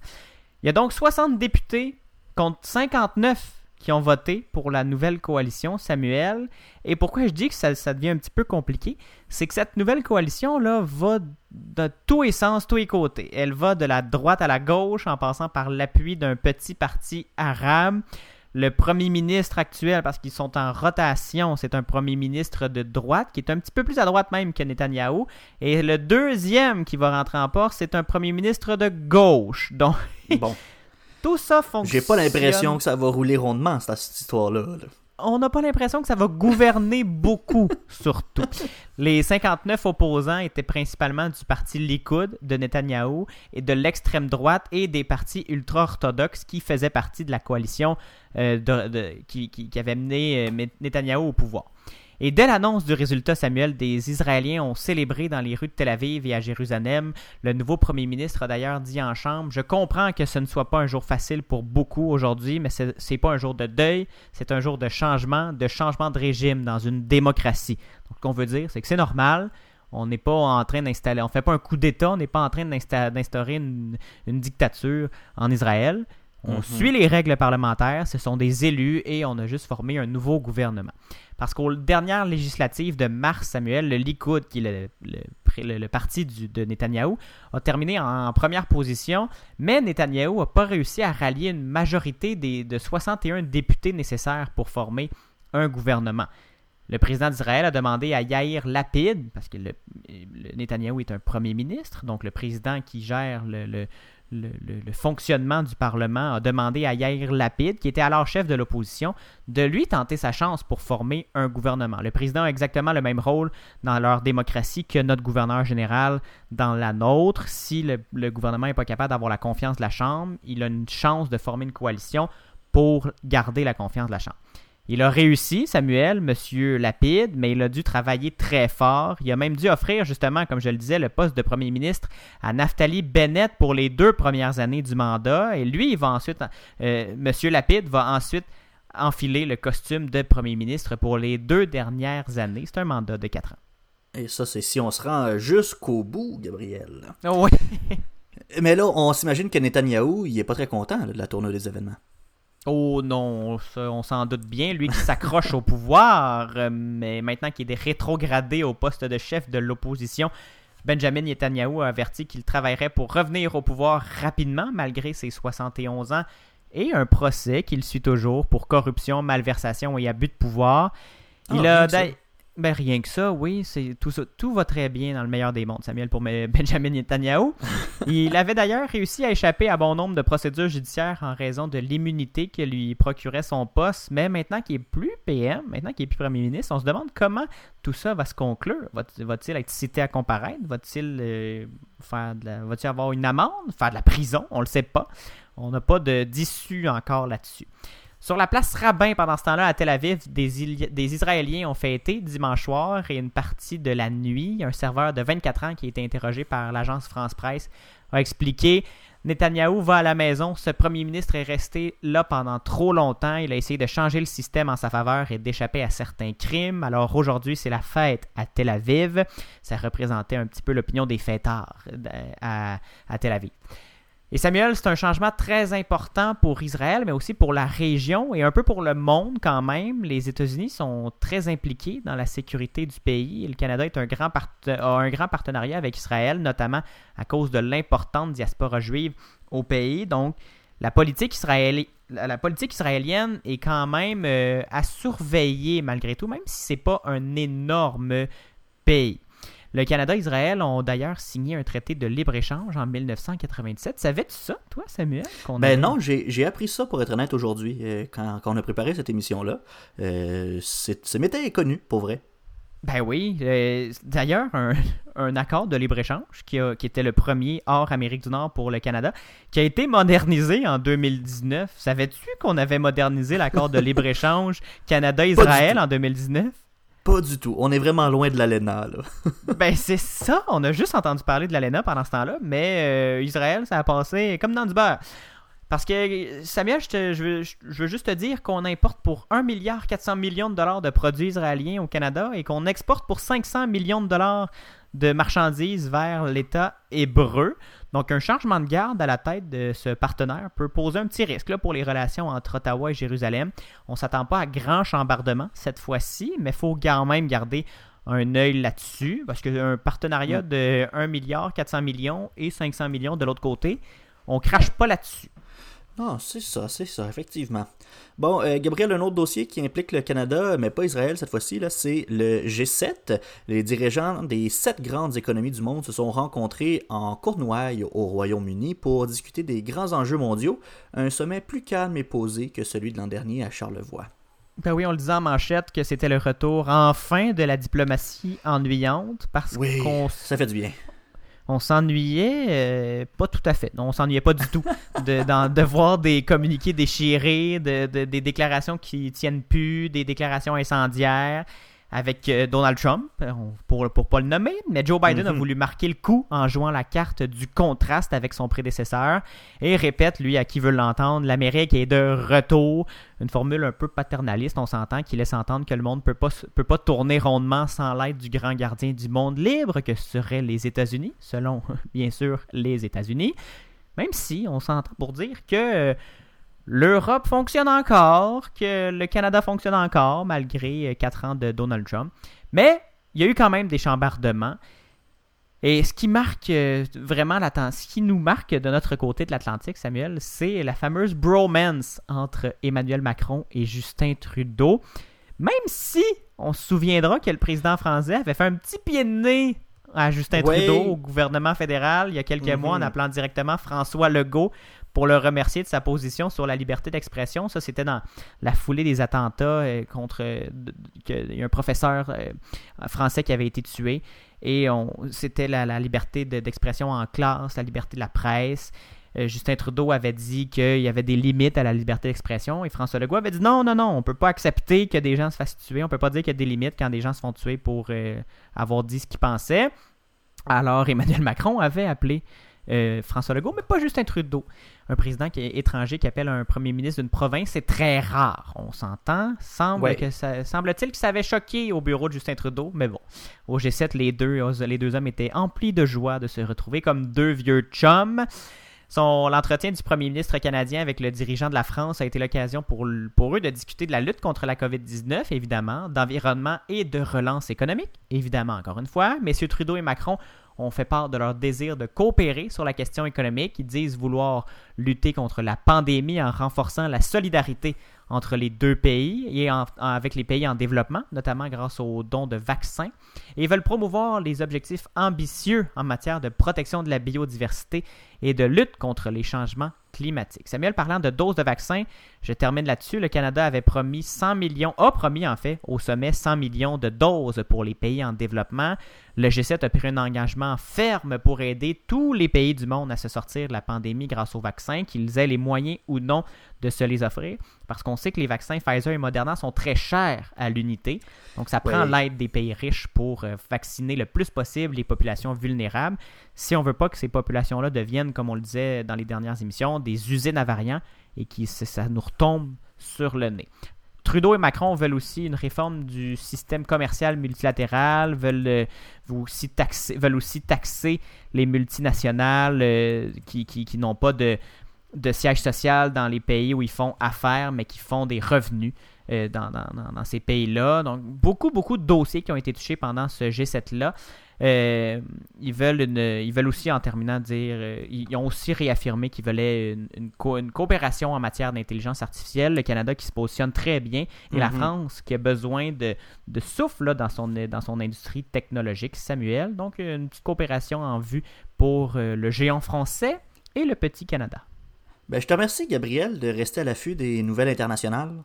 Il y a donc 60 députés contre 59 qui ont voté pour la nouvelle coalition, Samuel. Et pourquoi je dis que ça, devient un petit peu compliqué, c'est que cette nouvelle coalition-là va de tous les sens, tous les côtés. Elle va de la droite à la gauche en passant par l'appui d'un petit parti arabe. Le premier ministre actuel, parce qu'ils sont en rotation, c'est un premier ministre de droite qui est un petit peu plus à droite même que Netanyahou. Et le deuxième qui va rentrer en port, c'est un premier ministre de gauche. Donc, bon. Tout ça fonctionne. J'ai pas l'impression que ça va rouler rondement, cette, histoire-là. On n'a pas l'impression que ça va gouverner beaucoup, surtout. Les 59 opposants étaient principalement du parti Likoud de Netanyahou et de l'extrême droite et des partis ultra-orthodoxes qui faisaient partie de la coalition euh, qui, qui, avait mené euh, Netanyahou au pouvoir. Et dès l'annonce du résultat, Samuel, des Israéliens ont célébré dans les rues de Tel Aviv et à Jérusalem. Le nouveau premier ministre a d'ailleurs dit en chambre Je comprends que ce ne soit pas un jour facile pour beaucoup aujourd'hui, mais ce n'est pas un jour de deuil, c'est un jour de changement, de changement de régime dans une démocratie. Donc, ce qu'on veut dire, c'est que c'est normal. On n'est pas en train d'installer, on fait pas un coup d'État, on n'est pas en train d'instaurer une, dictature en Israël. On mhm. suit les règles parlementaires, ce sont des élus et on a juste formé un nouveau gouvernement. Parce qu'aux dernières législatives de mars, Samuel, le Likoud, qui est le, parti de Netanyahou, a terminé en, première position, mais Netanyahou n'a pas réussi à rallier une majorité des, de 61 députés nécessaires pour former un gouvernement. Le président d'Israël a demandé à Yair Lapid, parce que le, Netanyahou est un premier ministre, donc le président qui gère le, le, fonctionnement du Parlement a demandé à Yair Lapid, qui était alors chef de l'opposition, de lui tenter sa chance pour former un gouvernement. Le président a exactement le même rôle dans leur démocratie que notre gouverneur général dans la nôtre. Si le, le gouvernement n'est pas capable d'avoir la confiance de la Chambre, il a une chance de former une coalition pour garder la confiance de la Chambre. Il a réussi, Samuel, Monsieur Lapide, mais il a dû travailler très fort. Il a même dû offrir, justement, comme je le disais, le poste de premier ministre à Naftali Bennett pour les deux premières années du mandat. Et lui, il va ensuite, euh, Monsieur Lapide va ensuite enfiler le costume de premier ministre pour les deux dernières années. C'est un mandat de quatre ans. Et ça, c'est si on se rend jusqu'au bout, Gabriel. Oui. mais là, on s'imagine que Netanyahou, il est pas très content de la tournée des événements. Oh non, on s'en doute bien, lui qui s'accroche au pouvoir, euh, mais maintenant qu'il est rétrogradé au poste de chef de l'opposition, Benjamin Netanyahu a averti qu'il travaillerait pour revenir au pouvoir rapidement malgré ses 71 ans et un procès qu'il suit toujours pour corruption, malversation et abus de pouvoir. Il ah, a ben rien que ça, oui, c'est tout ça, tout va très bien dans le meilleur des mondes, Samuel, pour Benjamin Netanyahu. Il avait d'ailleurs réussi à échapper à bon nombre de procédures judiciaires en raison de l'immunité que lui procurait son poste, mais maintenant qu'il est plus PM, maintenant qu'il est plus premier ministre, on se demande comment tout ça va se conclure. Va-t-il être cité à comparaître? Va-t-il euh, faire va-t-il avoir une amende, faire de la prison? On le sait pas. On n'a pas d'issue encore là-dessus. Sur la place Rabbin, pendant ce temps-là, à Tel Aviv, des, des, Israéliens ont fêté dimanche soir et une partie de la nuit. Un serveur de 24 ans qui a été interrogé par l'agence France-Presse a expliqué Netanyahou va à la maison. Ce premier ministre est resté là pendant trop longtemps. Il a essayé de changer le système en sa faveur et d'échapper à certains crimes. Alors aujourd'hui, c'est la fête à Tel Aviv. Ça représentait un petit peu l'opinion des fêtards euh, à Tel Aviv. Et Samuel, c'est un changement très important pour Israël, mais aussi pour la région et un peu pour le monde quand même. Les États-Unis sont très impliqués dans la sécurité du pays le Canada est un grand a un grand partenariat avec Israël, notamment à cause de l'importante diaspora juive au pays. Donc, la politique, la politique israélienne est quand même euh, à surveiller malgré tout, même si ce n'est pas un énorme pays. Le Canada et Israël ont d'ailleurs signé un traité de libre-échange en 1997. Savais-tu ça, toi, Samuel? Ben non, j'ai appris ça, pour être honnête, aujourd'hui, euh, quand, on a préparé cette émission-là. Euh, c'est m'était connu, pour vrai. Ben oui. Euh, d'ailleurs, un, accord de libre-échange qui, qui, était le premier hors Amérique du Nord pour le Canada, qui a été modernisé en 2019. Savais-tu qu'on avait modernisé l'accord de libre-échange Canada-Israël en 2019? Pas du tout. On est vraiment loin de l'ALENA, là. ben, c'est ça. On a juste entendu parler de l'ALENA pendant ce temps-là, mais euh, Israël, ça a passé comme dans du beurre. Parce que, Samuel, je, veux, juste te dire qu'on importe pour 1 milliard 400 millions de dollars de produits israéliens au Canada et qu'on exporte pour 500 millions de dollars de marchandises vers l'État hébreu. Donc, un changement de garde à la tête de ce partenaire peut poser un petit risque là, pour les relations entre Ottawa et Jérusalem. On ne s'attend pas à grand chambardement cette fois-ci, mais il faut quand même garder un œil là-dessus, parce qu'un partenariat mm. de 1 milliard 400 millions et 500 millions de l'autre côté, on crache pas là-dessus. Ah, c'est ça, c'est ça, effectivement. Bon, euh, Gabriel, un autre dossier qui implique le Canada, mais pas Israël cette fois-ci, là, c'est le G7. Les dirigeants des sept grandes économies du monde se sont rencontrés en Cornouailles au Royaume-Uni pour discuter des grands enjeux mondiaux, un sommet plus calme et posé que celui de l'an dernier à Charlevoix. Ben oui, on le disait en manchette que c'était le retour enfin de la diplomatie ennuyante parce oui, qu'on ça fait du bien on s'ennuyait euh, pas tout à fait. Non, on s'ennuyait pas du tout de, de, voir des communiqués déchirés, de, des déclarations qui tiennent plus, des déclarations incendiaires avec euh, Donald Trump, euh, pour ne pas le nommer, mais Joe Biden a mhm. voulu marquer le coup en jouant la carte du contraste avec son prédécesseur et répète, lui, à qui veut l'entendre, l'Amérique est de retour. Une formule un peu paternaliste, on s'entend, qui laisse entendre que le monde ne peut pas, peut pas tourner rondement sans l'aide du grand gardien du monde libre que seraient les États-Unis, selon, bien sûr, les États-Unis. Même si on s'entend pour dire que... L'Europe fonctionne encore, que le Canada fonctionne encore, malgré euh, quatre ans de Donald Trump. Mais il y a eu quand même des chambardements. Et ce qui marque euh, vraiment ce qui nous marque de notre côté de l'Atlantique, Samuel, c'est la fameuse bromance entre Emmanuel Macron et Justin Trudeau. Même si on se souviendra que le président français avait fait un petit pied de nez à Justin Trudeau au gouvernement fédéral il y a quelques mois en mhm. appelant directement François Legault pour le remercier de sa position sur la liberté d'expression. Ça, c'était dans la foulée des attentats euh, contre. Euh, un professeur euh, français qui avait été tué. Et c'était la, liberté d'expression en classe, la liberté de la presse. Justin Trudeau avait dit qu'il y avait des limites à la liberté d'expression et François Legault avait dit non, non, non, on ne peut pas accepter que des gens se fassent tuer, on ne peut pas dire qu'il y a des limites quand des gens se font tuer pour avoir dit ce qu'ils pensaient. Alors Emmanuel Macron avait appelé euh, François Legault, mais pas Justin Trudeau. Un président qui est étranger qui appelle un premier ministre d'une province, c'est très rare. On s'entend. Semble que ça, semble-t-il que ça avait choqué au bureau de Justin Trudeau, mais bon. Au G7, les deux, les deux hommes étaient emplis de joie de se retrouver comme deux vieux chums. Son, l'entretien du premier ministre canadien avec le dirigeant de la France a été l'occasion pour, pour eux de discuter de la lutte contre la COVID-19, évidemment, d'environnement et de relance économique, évidemment, encore une fois. Messieurs Trudeau et Macron ont fait part de leur désir de coopérer sur la question économique. Ils disent vouloir lutter contre la pandémie en renforçant la solidarité entre les deux pays et avec les pays en développement, notamment grâce aux dons de vaccins. Et ils veulent promouvoir les objectifs ambitieux en matière de protection de la biodiversité et de lutte contre les changements climatiques. Samuel, parlant de doses de vaccins, je termine là-dessus. Le Canada avait promis 100 millions, a promis en fait au sommet 100 millions de doses pour les pays en développement. Le G7 a pris un engagement ferme pour aider tous les pays du monde à se sortir de la pandémie grâce aux vaccins, qu'ils aient les moyens ou non de se les offrir, parce qu'on sait que les vaccins Pfizer et Moderna sont très chers à l'unité. Donc, ça prend l'aide des pays riches pour euh, vacciner le plus possible les populations vulnérables. Si on veut pas que ces populations-là deviennent, comme on le disait dans les dernières émissions, des usines à variants et que ça nous retombe sur le nez. Trudeau et Macron veulent aussi une réforme du système commercial multilatéral, veulent, euh, aussi, taxer, veulent aussi taxer les multinationales euh, qui, qui n'ont pas de, de siège social dans les pays où ils font affaires, mais qui font des revenus euh, dans, ces pays-là. Donc, beaucoup, beaucoup de dossiers qui ont été touchés pendant ce G7-là. Euh, ils, veulent ils veulent aussi, en terminant, dire euh, ils ont aussi réaffirmé qu'ils voulaient une, coopération en matière d'intelligence artificielle. Le Canada qui se positionne très bien et la mhm. France qui a besoin de, de souffle dans, son, dans son industrie technologique. Samuel, donc une petite coopération en vue pour le géant français et le petit Canada. Ben, je te remercie, Gabriel, de rester à l'affût des nouvelles internationales.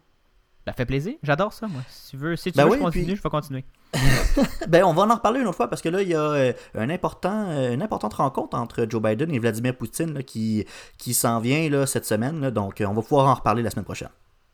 Ça fait plaisir. J'adore ça, moi. Si tu veux, si tu ben veux je continue, je vais continuer. ben, on va en reparler une autre fois parce que là, il y a euh, un important, euh, une importante rencontre entre Joe Biden et Vladimir Poutine qui, qui s'en vient là, cette semaine. donc, on va pouvoir en reparler la semaine prochaine.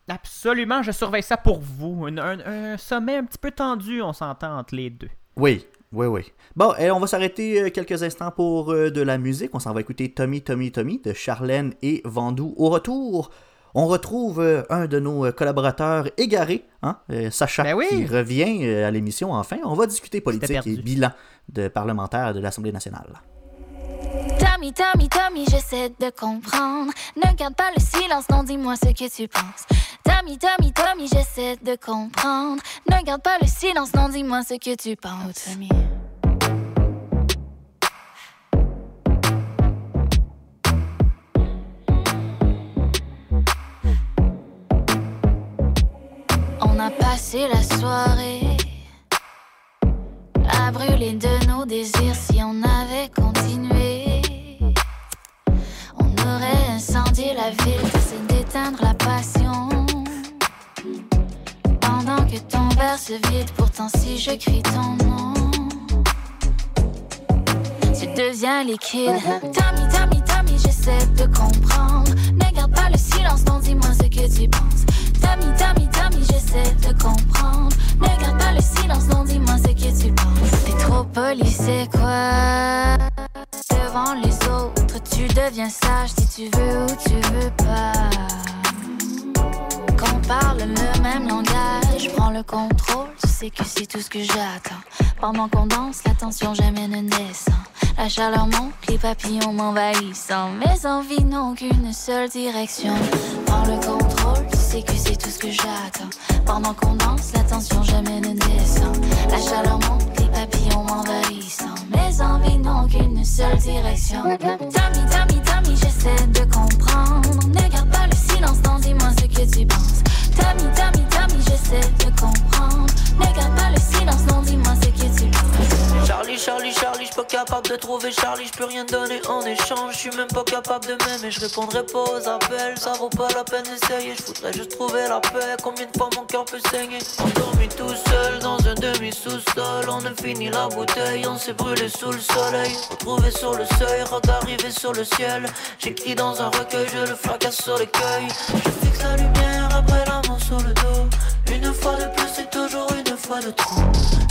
Absolument, je surveille ça pour vous. Un, un- un sommet un petit peu tendu, on s'entend entre les deux. Oui, oui, oui. Bon, eh, on va s'arrêter euh, quelques instants pour euh, de la musique. On s'en va écouter Tommy, Tommy, Tommy de Charlène et Vandou. Au retour, on retrouve euh, un de nos euh, collaborateurs égarés, hein, euh, Sacha, Ben oui. qui revient à l'émission enfin. On va discuter politique et bilan de parlementaire de l'Assemblée nationale. Tommy, Tommy, Tommy, j'essaie de comprendre. Ne garde pas le silence, non, dis-moi ce que tu penses. Tommy, Tommy, Tommy, j'essaie de comprendre. Ne garde pas le silence, non, dis-moi ce que tu penses. Tommy. On a passé la soirée à brûler de nos désirs si on avait continué. On aurait incendié la ville, c'est d'éteindre la passion. Pendant que ton verre se vide, pourtant si je crie ton nom, tu deviens liquide. Tommy, Tommy, Tommy, j'essaie de comprendre. Ne garde pas le silence, non, dis-moi ce que tu penses. Tommy, Tommy, Tommy, j'essaie de comprendre. Ne garde pas le silence, non, dis-moi ce que tu penses. T'es trop poli, c'est quoi? Devant les autres, tu deviens sage si tu veux ou tu veux pas. Qu'on parle le même langage, prends le contrôle, tu sais que c'est tout ce que j'attends. Pendant qu'on danse, la tension jamais ne descend. La chaleur monte, les papillons m'envahissant. Mes envies n'ont qu'une seule direction. Prends le contrôle, sais que c'est tout ce que j'attends. Pendant qu'on danse, la tension jamais ne descend. La chaleur monte, les papillons m'envahissant. Mes envies n'ont qu'une seule direction. Tommy, Tommy, Tommy, j'essaie de comprendre. Ne garde pas le silence, non, dis-moi ce que de trouver Charlie, j'peux rien donner en échange, j'suis même pas capable de m'aimer, je répondrai pas aux appels, ça vaut pas la peine d'essayer, j'voudrais juste trouver la paix, combien de fois mon cœur peut saigner? Endormi tout seul dans un demi-sous-sol, on a fini la bouteille, on s'est brûlé sous le soleil, retrouvé sur le seuil, regard sur le ciel, j'écris dans un recueil, je le fracasse sur l'écueil, je fixe la lumière après la main sur le dos, une fois de plus c'est toujours une de trop,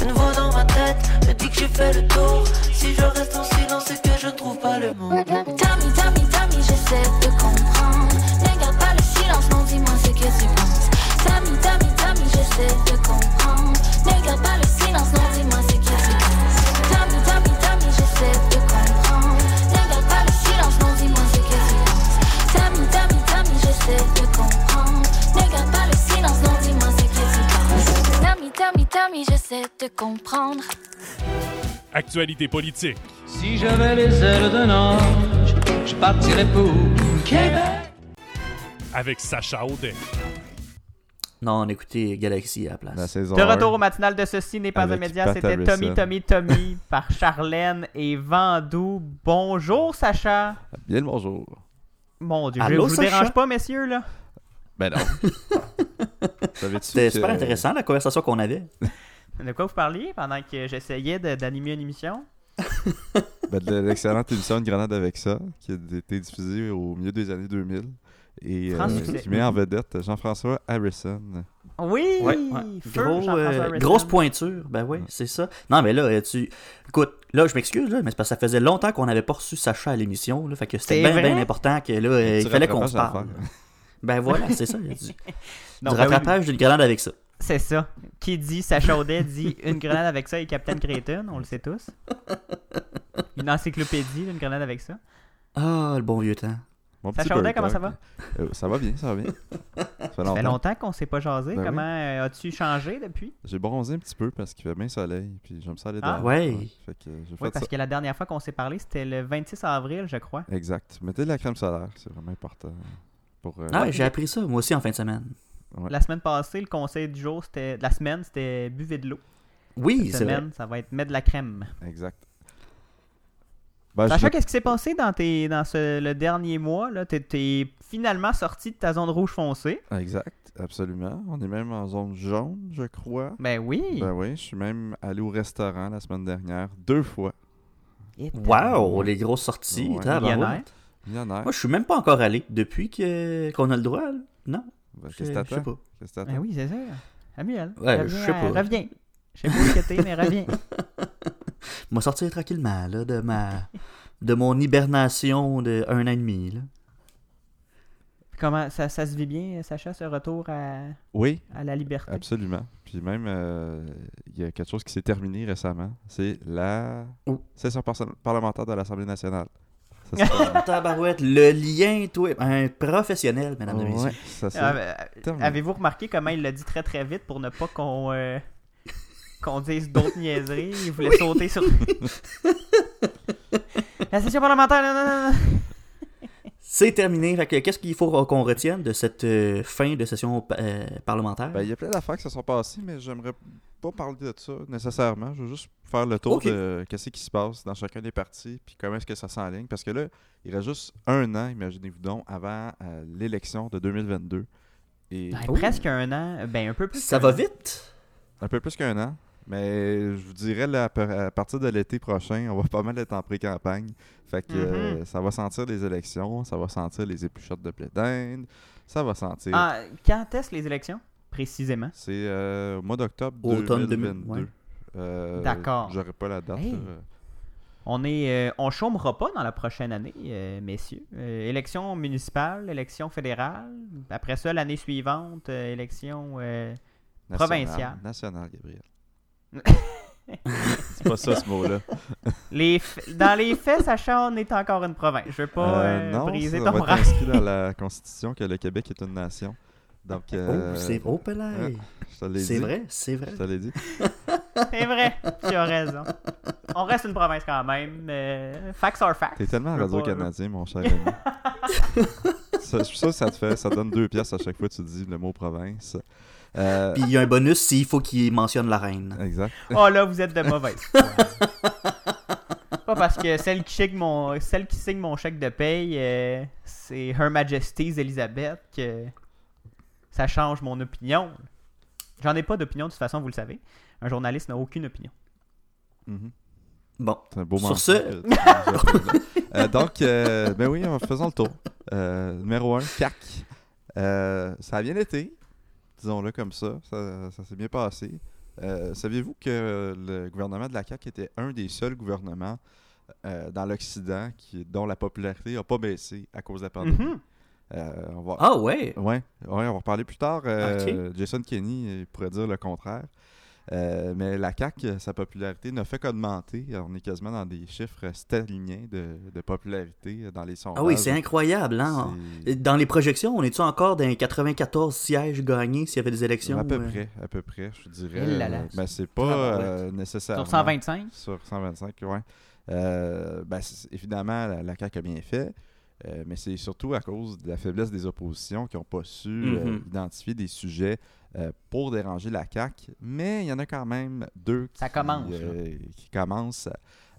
une voix dans ma tête me dit que j'ai fait le tour, si je reste en silence c'est que je ne trouve pas le mot. Tommy, Tommy, Tommy, j'essaie de comprendre. Ne garde pas le silence, non, dis-moi ce que tu penses. Tommy, Tommy, Tommy, j'essaie de comprendre. Penses. Tommy, Tommy, Tommy, j'essaie de comprendre. Actualité politique. Si j'avais les ailes d'un ange, je partirais pour Québec. Avec Sacha Audet. Non, on écoutait Galaxy à la place. La De 1. retour au matinal de Ceci n'est pas un média, c'était. Tommy, Tommy, Tommy par Charlène et Vandou. Bonjour Sacha. Bien le bonjour. Mon Dieu, Allô, je vous Sacha? dérange pas, messieurs, là? Ben non. C'était que- super intéressant la conversation qu'on avait. De quoi vous parliez pendant que j'essayais de- d'animer une émission? Ben, de l'excellente émission Une grenade avec ça, qui a été diffusée au milieu des années 2000. Et Grand euh, qui met en vedette Jean-François Harrison. Oui! Ouais, ouais. Gros, euh, grosse pointure, ben oui, c'est ça. Non, mais là, euh, tu. Écoute, là, je m'excuse, là, mais c'est parce que ça faisait longtemps qu'on n'avait pas reçu Sacha à l'émission, fait que c'était bien, bien important que là, il fallait qu'on se parle. Ben voilà, c'est ça. Il y a du, Non, du ben oui, rattrapage d'une grenade avec ça. C'est ça. Qui dit Sacha Audet dit une grenade avec ça et Captain Creighton, on le sait tous. Une encyclopédie d'une grenade avec ça. Ah, le bon vieux temps. Mon Sacha petit Audet, comment ça va? Euh, ça va bien, ça va bien. Ça fait longtemps. longtemps qu'on s'est pas jasé. Ben Comment euh, as-tu changé depuis? J'ai bronzé un petit peu parce qu'il fait bien soleil, puis j'aime ça aller Ah. dehors. Ouais. Fait que j'ai Oui, fait parce ça. que la dernière fois qu'on s'est parlé, c'était le 26 avril, je crois. Exact. Mettez de la crème solaire, c'est vraiment important. Pour, euh, Ah, j'ai appris ça, moi aussi, en fin de semaine. Ouais. La semaine passée, le conseil du jour, c'était. de La semaine, c'était buvez de l'eau. Oui, Cette c'est vrai. semaine, ça va être mettre de la crème. Exact. Ben, Sacha, je- qu'est-ce qui s'est passé dans, tes, dans ce, le dernier mois? là T'es t'es finalement sorti de ta zone rouge foncée. Exact, absolument. On est même en zone jaune, je crois. Ben oui. Ben oui, je suis même allé au restaurant la semaine dernière, deux fois. Wow, les grosses sorties. Ouais. Millionnaire. Moi, je suis même pas encore allé depuis que qu'on a le droit. là. Non. Ben, Je- Qu'est-ce que je sais pas. Qu'est-ce que Ben oui, c'est ça. Samuel. Ouais, reviens, je sais pas. Reviens. Je sais pas où que t'es, mais reviens. M'a sorti tranquillement là, de ma de mon hibernation de un an et demi. Là. Comment ça, ça se vit bien, Sacha, ce retour à, Oui, à la liberté? absolument. Puis même, euh, il y a quelque chose qui s'est terminé récemment. C'est la Oh. session par- parlementaire de l'Assemblée nationale. Ça, c'est- Tabarouette, le lien, toi, un professionnel, mesdames et Ouais, messieurs. ça, c'est Ah, terminé. Avez-vous remarqué comment il l'a dit très très vite pour ne pas qu'on euh, qu'on dise d'autres niaiseries? Il voulait sauter sur. La session parlementaire, non, non, non, non. C'est terminé. Fait que qu'est-ce qu'il faut qu'on retienne de cette euh, fin de session euh, parlementaire? Ben, il y a plein d'affaires qui se sont passées, mais j'aimerais pas parler de ça nécessairement. Je veux juste faire le tour de qu'est-ce qui se passe dans chacun des partis, puis comment est-ce que ça s'enligne. Parce que là, il reste juste un an, imaginez-vous donc, avant euh, l'élection de 2022. Et Ben, Presque un an, ben un peu plus. Ça va an. vite? un peu plus qu'un an. Mais je vous dirais, là, à par- à partir de l'été prochain, on va pas mal être en pré-campagne. Fait que euh, ça va sentir les élections, ça va sentir les épluchettes de blé d'Inde, ça va sentir... Ah, quand est-ce les élections, précisément? C'est euh, au mois d'octobre Automne 2022. 2000, ouais. Euh, D'accord. J'aurais pas la date. Hey. On est, euh, on chômera pas dans la prochaine année, euh, messieurs. Euh, élection municipale, élection fédérale. Après ça, l'année suivante, euh, élection euh, National- provinciale. National, Gabriel. C'est pas ça ce mot-là. Les f- dans les faits, Sacha, on est encore une province. Je veux pas Euh, euh, non, briser ça ton va être inscrit dans la Constitution que le Québec est une nation. Donc, euh, oh, c'est oh, Pelay. ouais, je te l'ai C'est vrai, c'est vrai. Je te l'ai dit. C'est vrai, tu as raison. On reste une province quand même. euh, facts are facts. T'es tellement radio-canadien, mon cher ami. ça, je suis sûr que ça te fait, ça donne deux pièces à chaque fois que tu dis le mot province. Euh, Puis il y a un bonus s'il faut qu'il mentionne la reine. exact. Oh là, vous êtes de mauvaise. foi. Pas parce que celle qui, signe mon, celle qui signe mon chèque de paye, euh, c'est Her Majesty's Elizabeth, que ça change mon opinion. J'en ai pas d'opinion, de toute façon, vous le savez. Un journaliste n'a aucune opinion. Mhm. Bon, C'est un beau Sur ce-. Euh, donc, euh, ben oui, on- faisons le tour. Euh, numéro 1, CAC. Euh, ça a bien été, disons-le comme ça. Ça, ça s'est bien passé. Euh, Saviez-vous que le gouvernement de la CAQ était un des seuls gouvernements euh, dans l'Occident qui, dont la popularité n'a pas baissé à cause de la pandémie? Mhm. Euh, on va... Ah ouais? Ouais, ouais, on va reparler plus tard. Euh. Jason Kenney pourrait dire le contraire. Euh, mais la CAQ, sa popularité n'a fait qu'augmenter. On est quasiment dans des chiffres staliniens de, de popularité dans les sondages. Ah oui, c'est incroyable. Hein? C'est- Dans les projections, on est-tu encore dans les 94 sièges gagnés s'il y avait des élections? À peu euh? près, à peu près, je dirais. Il là là. Euh, ben, c'est pas euh, nécessairement. Sur 125? Sur 125, ouais. Euh, ben, évidemment, la, la CAQ a bien fait, euh, mais c'est surtout à cause de la faiblesse des oppositions qui n'ont pas su euh, Mhm. identifier des sujets euh, pour déranger la CAQ. Mais il y en a quand même deux Ça qui, commence, euh, qui commencent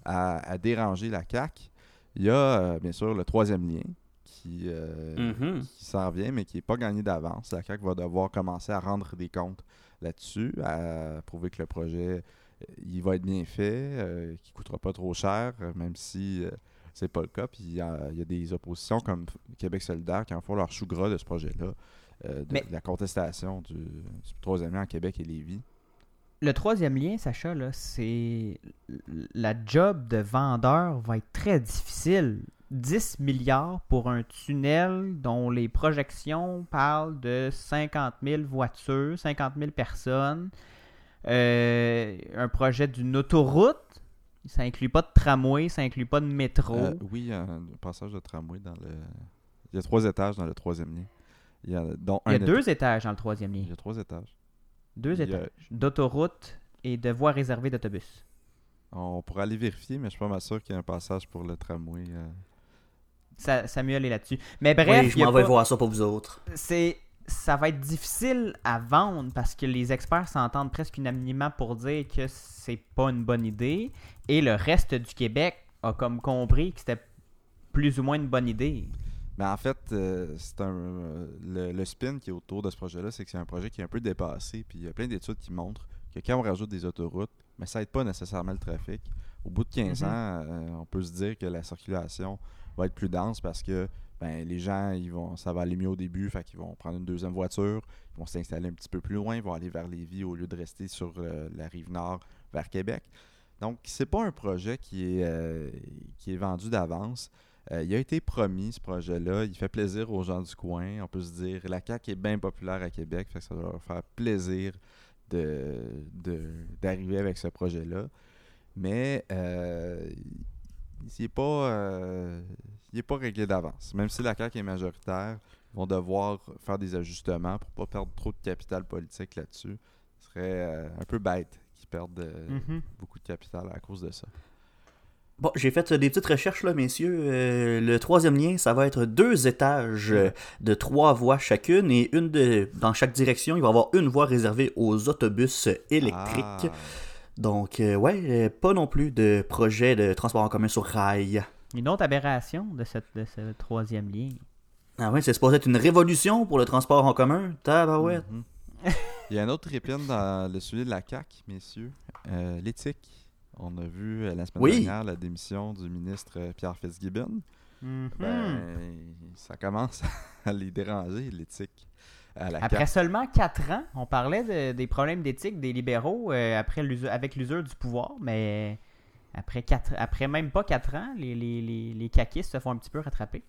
à, à déranger la CAQ. Il y a euh, bien sûr le troisième lien qui, Mhm. qui s'en vient, mais qui n'est pas gagné d'avance. La CAQ va devoir commencer à rendre des comptes là-dessus, à prouver que le projet il va être bien fait, qu'il ne coûtera pas trop cher, même si c'est pas le cas. Puis il y, y a des oppositions comme Québec solidaire qui en font leur chou gras de ce projet-là, euh, de, Mais- de la contestation du, du troisième lien en Québec et Lévis. Le troisième lien, Sacha, c'est la job de vendeur va être très difficile. 10 milliards pour un tunnel dont les projections parlent de 50 000 voitures, 50 000 personnes. Euh, un projet d'une autoroute. Ça inclut pas de tramway, ça inclut pas de métro. Euh, oui, il y a un passage de tramway dans le. Il y a trois étages dans le troisième lien. Il y a, dont Il y a un deux étage- étages dans le troisième lien. Il y a trois étages. Deux il y a- étages. D'autoroute et de voies réservées d'autobus. On pourrait aller vérifier, mais je suis pas mal sûr qu'il y a un passage pour le tramway. euh. Ça- Samuel est là-dessus. Mais bref, oui, je m'en vais pas- voir ça pour vous autres. c'est ça va être difficile à vendre parce que les experts s'entendent presque unanimement pour dire que c'est pas une bonne idée et le reste du Québec a comme compris que c'était plus ou moins une bonne idée. Mais en fait, euh, c'est un euh, le, le spin qui est autour de ce projet-là, c'est que c'est un projet qui est un peu dépassé. Puis il y a plein d'études qui montrent que quand on rajoute des autoroutes, mais ça aide pas nécessairement le trafic. Au bout de 15 Mhm. ans, euh, on peut se dire que la circulation va être plus dense parce que ben, les gens, ils vont, ça va aller mieux au début, fait qu'ils vont prendre une deuxième voiture, ils vont s'installer un petit peu plus loin, ils vont aller vers Lévis au lieu de rester sur euh, la rive nord vers Québec. Donc, c'est pas un projet qui est, euh, qui est vendu d'avance. Euh, il a été promis, ce projet-là. Il fait plaisir aux gens du coin. On peut se dire, la CAQ est bien populaire à Québec, fait que ça va leur faire plaisir d'arriver de, avec ce projet-là. Mais euh, il n'est pas, pas réglé d'avance. Même si la CAQ est majoritaire, ils vont devoir faire des ajustements pour ne pas perdre trop de capital politique là-dessus. Ce serait un peu bête perdent mm-hmm. beaucoup de capital à cause de ça. Bon, j'ai fait des petites recherches là, messieurs. Euh, le troisième lien, ça va être deux étages euh, de trois voies chacune et une de dans chaque direction, il va y avoir une voie réservée aux autobus électriques. Ah. Donc, euh, ouais, pas non plus de projet de transport en commun sur rail. Une autre aberration de, cette, de ce troisième lien. Ah ouais, c'est supposé être une révolution pour le transport en commun. Tabarouette. Mm-hmm. Il y a un autre épine dans le sujet de la CAQ, messieurs. Euh, l'éthique. On a vu euh, la semaine dernière la démission du ministre euh, Pierre Fitzgibbon. Mm-hmm. ben, ça commence à les déranger, l'éthique. Après seulement quatre ans, on parlait des problèmes d'éthique des libéraux après avec l'usure du pouvoir, mais après, quatre, après même pas quatre ans, les, les, les, les caquistes se font un petit peu rattraper.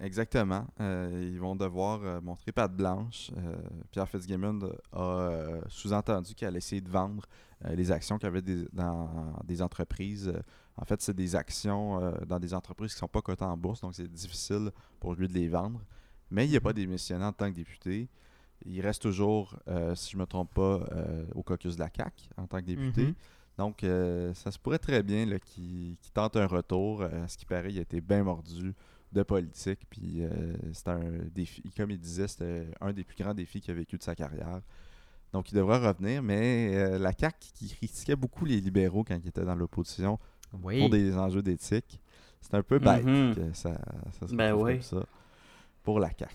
Exactement. Euh, ils vont devoir euh, montrer patte blanche. Euh, Pierre Fitzgibbon a sous-entendu qu'il allait essayer de vendre les actions qu'il avait dans des entreprises. en fait, c'est des actions dans des entreprises qui ne sont pas cotées en bourse, donc c'est difficile pour lui de les vendre. Mais il n'est pas démissionné en tant que député. Il reste toujours, si je ne me trompe pas, au caucus de la CAC en tant que député. Mhm. Donc, ça se pourrait très bien qu'il tente un retour. à ce qui paraît, il a été bien mordu de politique. Puis euh, c'était un défi, comme il disait, c'était un des plus grands défis qu'il a vécu de sa carrière. Donc il devrait revenir, mais euh, la CAQ qui critiquait beaucoup les libéraux quand ils étaient dans l'opposition pour des enjeux d'éthique, c'est un peu bête mm-hmm. que ça, ça se ben comme ça pour la CAQ.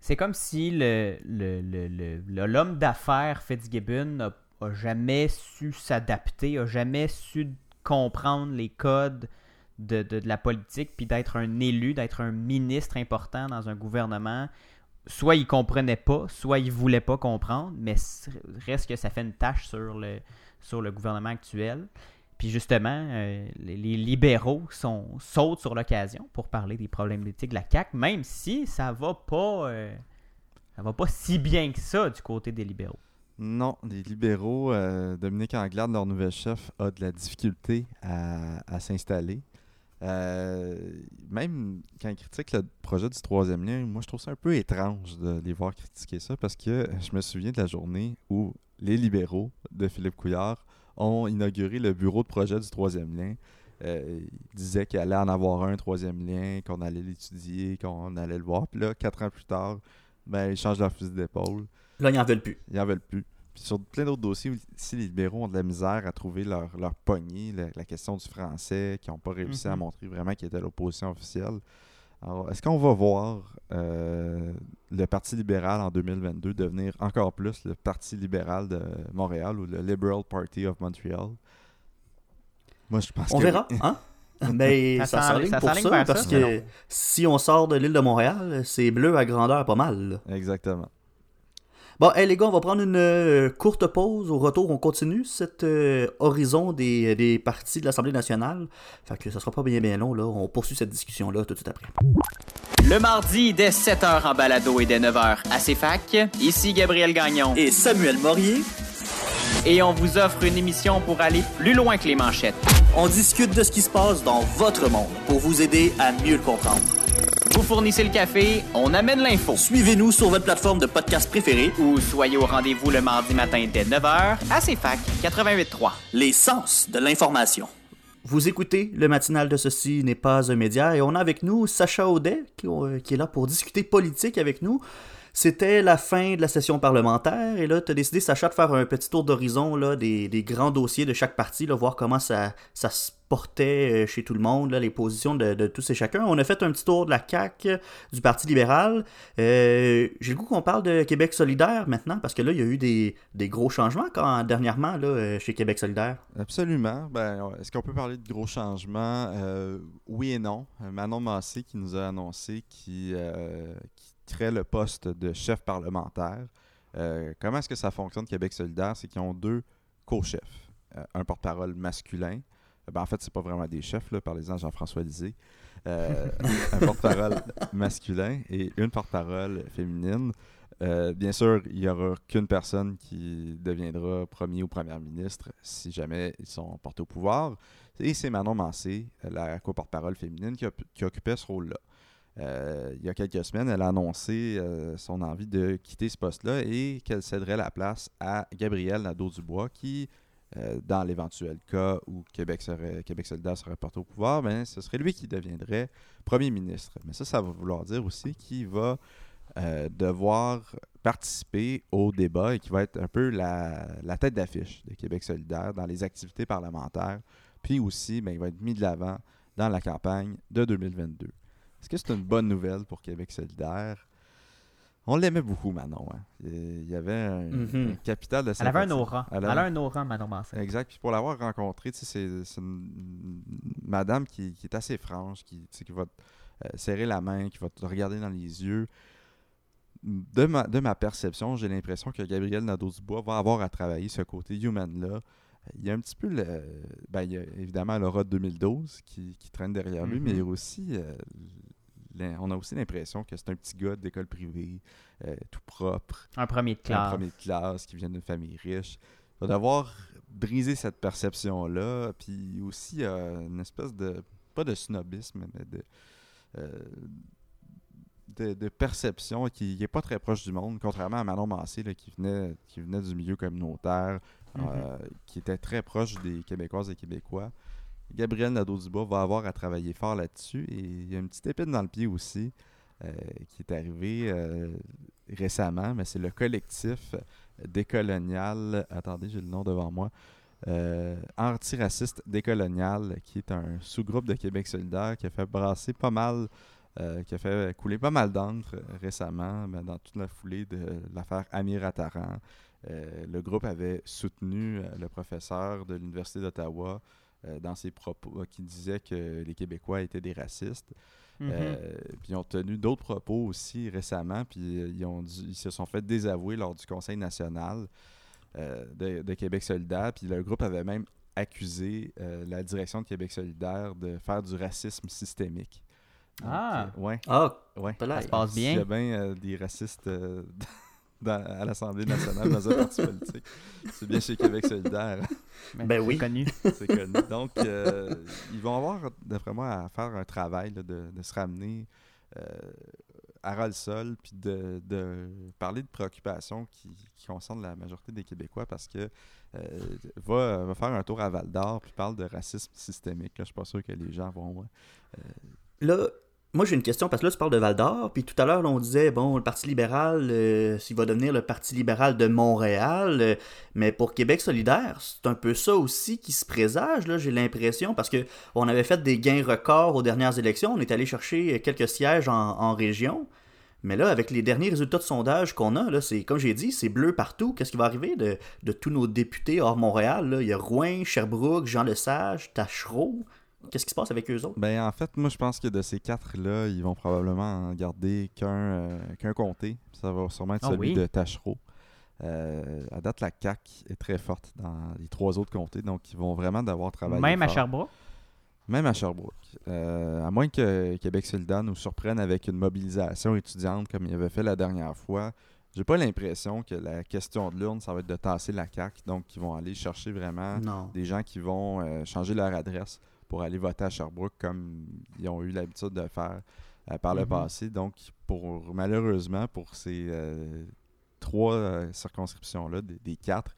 C'est comme si le, l'homme d'affaires Fitzgibbon n'a jamais su s'adapter, a jamais su comprendre les codes de, de, la politique, puis d'être un élu, d'être un ministre important dans un gouvernement. Soit il comprenait pas, soit il voulait pas comprendre, mais reste que ça fait une tâche sur le, sur le gouvernement actuel. Puis justement, euh, les, libéraux sont, sautent sur l'occasion pour parler des problèmes de la CAQ, même si ça va pas euh, ça va pas si bien que ça du côté des libéraux. Non, les libéraux, euh, Dominique Anglade, leur nouvel chef, a de la difficulté à s'installer. Euh, même quand ils critiquent le projet du troisième lien, moi je trouve ça un peu étrange de les voir critiquer ça parce que je me souviens de la journée où les libéraux de Philippe Couillard ont inauguré le bureau de projet du troisième lien. Euh, ils disaient qu'il allait en avoir un troisième lien, qu'on allait l'étudier, qu'on allait le voir. Puis là, quatre ans plus tard, ben, ils changent leur fusil d'épaule. Là, ils n'en veulent plus. Ils n'en veulent plus sur plein d'autres dossiers, si les libéraux ont de la misère à trouver leur, leur poignée, la, question du français, qui n'ont pas réussi à mhm. montrer vraiment qu'ils étaient l'opposition officielle. Alors, est-ce qu'on va voir euh, le Parti libéral en 2022 devenir encore plus le Parti libéral de Montréal ou le Liberal Party of Montreal? Moi, je pense On verra, hein? Mais ça, s'enligne pour ça, parce que si on sort de l'île de Montréal, c'est bleu à grandeur pas mal. Exactement. Bon, hey, les gars, on va prendre une euh, courte pause. Au retour, on continue cet euh, horizon des, des partis de l'Assemblée nationale. Fait que ça sera pas bien bien long, là. On poursuit cette discussion-là tout de suite après. Le mardi, dès 7h en balado et dès 9h à CFAC, ici Gabriel Gagnon et Samuel Morier. Et on vous offre une émission pour aller plus loin que les manchettes. On discute de ce qui se passe dans votre monde pour vous aider à mieux le comprendre. Vous fournissez le café, on amène l'info. Suivez-nous sur votre plateforme de podcast préférée ou soyez au rendez-vous le mardi matin dès 9h à CFAC 88.3. Les sens de l'information. Vous écoutez le matinal de Ceci n'est pas un média et on a avec nous Sacha Audet qui, euh, qui est là pour discuter politique avec nous. C'était la fin de la session parlementaire et là, tu as décidé, Sacha, de faire un petit tour d'horizon des, grands dossiers de chaque parti, là, voir comment ça, ça se portait euh, chez tout le monde, là, les positions de, de, tous et chacun. On a fait un petit tour de la CAQ, du Parti libéral. Euh, J'ai le goût qu'on parle de Québec solidaire maintenant, parce que là, il y a eu des, des gros changements dernièrement là, euh, chez Québec solidaire. Absolument. Ben, Est-ce qu'on peut parler de gros changements? Oui et non. Manon Massé qui nous a annoncé qui, euh, qui crée le poste de chef parlementaire. Euh, comment est-ce que ça fonctionne Québec solidaire? C'est qu'ils ont deux co-chefs. Euh, un porte-parole masculin. Ben, en fait, c'est pas vraiment des chefs, là, parlez-en Jean-François Lisée. Euh, un porte-parole masculin et une porte-parole féminine. Euh, bien sûr, il n'y aura qu'une personne qui deviendra premier ou première ministre si jamais ils sont portés au pouvoir. Et c'est Manon Mancé, la co-porte-parole féminine, qui, a, qui, occupait ce rôle-là. Euh, il y a quelques semaines, elle a annoncé euh, son envie de quitter ce poste-là et qu'elle céderait la place à Gabriel Nadeau-Dubois, qui, euh, dans l'éventuel cas où Québec, solidaire serait porté au pouvoir, ben, ce serait lui qui deviendrait premier ministre. Mais ça, ça va vouloir dire aussi qu'il va devoir participer au débat et qui va être un peu la, la tête d'affiche de Québec solidaire dans les activités parlementaires. Puis aussi, ben, il va être mis de l'avant dans la campagne de 2022. Est-ce que c'est une bonne nouvelle pour Québec solidaire? On l'aimait beaucoup, Manon. Hein. Il y avait un, mm -hmm. un capital de Elle avait un aura. Elle, Elle a un aura, Manon Massé. Exact. Puis pour l'avoir rencontrée, c'est une madame qui, qui, est assez franche, qui, qui va te euh, serrer la main, qui va te regarder dans les yeux. De ma, de ma perception, j'ai l'impression que Gabriel Nadeau-Dubois va avoir à travailler ce côté human-là. Il y a un petit peu, le, ben, il y a évidemment l'aura de 2012 qui, qui, traîne derrière lui, mm -hmm. mais il y a aussi euh, on a aussi l'impression que c'est un petit gars d'école privée, euh, tout propre. Un premier de classe. Un premier de classe qui vient d'une famille riche. Il va devoir briser cette perception-là. Puis aussi, euh, une espèce de. Pas de snobisme, mais de. Euh, de, de, perception qui n'est pas très proche du monde, contrairement à Manon Massé là, qui, venait, qui venait du milieu communautaire, mm -hmm. qui était très proche des Québécoises et Québécois. Gabriel Nadeau-Dubois va avoir à travailler fort là-dessus. Et il y a une petite épine dans le pied aussi euh, qui est arrivée euh, récemment, mais c'est le collectif décolonial. Attendez, j'ai le nom devant moi. Euh, antiraciste décolonial, qui est un sous-groupe de Québec solidaire qui a fait brasser pas mal, euh, qui a fait couler pas mal d'encre récemment ben, dans toute la foulée de l'affaire Amir Attaran. Euh, le groupe avait soutenu le professeur de l'Université d'Ottawa euh, dans ses propos, qui disait que les Québécois étaient des racistes. Mm -hmm. euh, puis ils ont tenu d'autres propos aussi récemment, puis ils, ont dû, ils se sont fait désavouer lors du Conseil national euh, de, de, Québec solidaire. Puis le groupe avait même accusé euh, la direction de Québec solidaire de faire du racisme systémique. Ah! ouais. Ah! Ouais. Ça se passe bien. Il y a bien des racistes dans, à l'Assemblée nationale dans un parti politique. C'est bien chez Québec solidaire. Ben, oui. C'est connu. C'est connu. Donc, euh, ils vont avoir, d'après moi, à faire un travail là, de, de, se ramener euh, à ras le sol, puis de, de, parler de préoccupations qui, qui, concernent la majorité des Québécois, parce que euh, va, va, faire un tour à Val d'Or, puis parle de racisme systémique. Là, je suis pas sûr que les gens vont... là, moi, j'ai une question parce que là, tu parles de Val d'Or, puis tout à l'heure, on disait, bon, le Parti libéral, euh, s'il va devenir le Parti libéral de Montréal, euh, mais pour Québec solidaire, c'est un peu ça aussi qui se présage, là, j'ai l'impression, parce que on avait fait des gains records aux dernières élections, on est allé chercher quelques sièges en, en région, mais là, avec les derniers résultats de sondage qu'on a, là, c'est comme j'ai dit, c'est bleu partout. Qu'est-ce qui va arriver de, de tous nos députés hors Montréal? Là? Il y a Rouen, Sherbrooke, Jean Lesage, Tachereau. Qu'est-ce qui se passe avec eux autres? Ben, en fait, moi, je pense que de ces quatre-là, ils vont probablement en garder qu'un euh, qu'un comté. Ça va sûrement être ah, celui oui? de Tachereau. Euh, à date, la CAQ est très forte dans les trois autres comtés, donc ils vont vraiment devoir travailler. Même fort. à Sherbrooke? Même à Sherbrooke. Euh, à moins que Québec solidaire nous surprenne avec une mobilisation étudiante comme il avait fait la dernière fois, j'ai pas l'impression que la question de l'urne, ça va être de tasser la CAQ. Donc, ils vont aller chercher vraiment non. des gens qui vont euh, changer leur adresse pour aller voter à Sherbrooke comme ils ont eu l'habitude de faire euh, par le mm -hmm. passé. Donc, pour malheureusement, pour ces euh, trois euh, circonscriptions-là, des, des, quatre,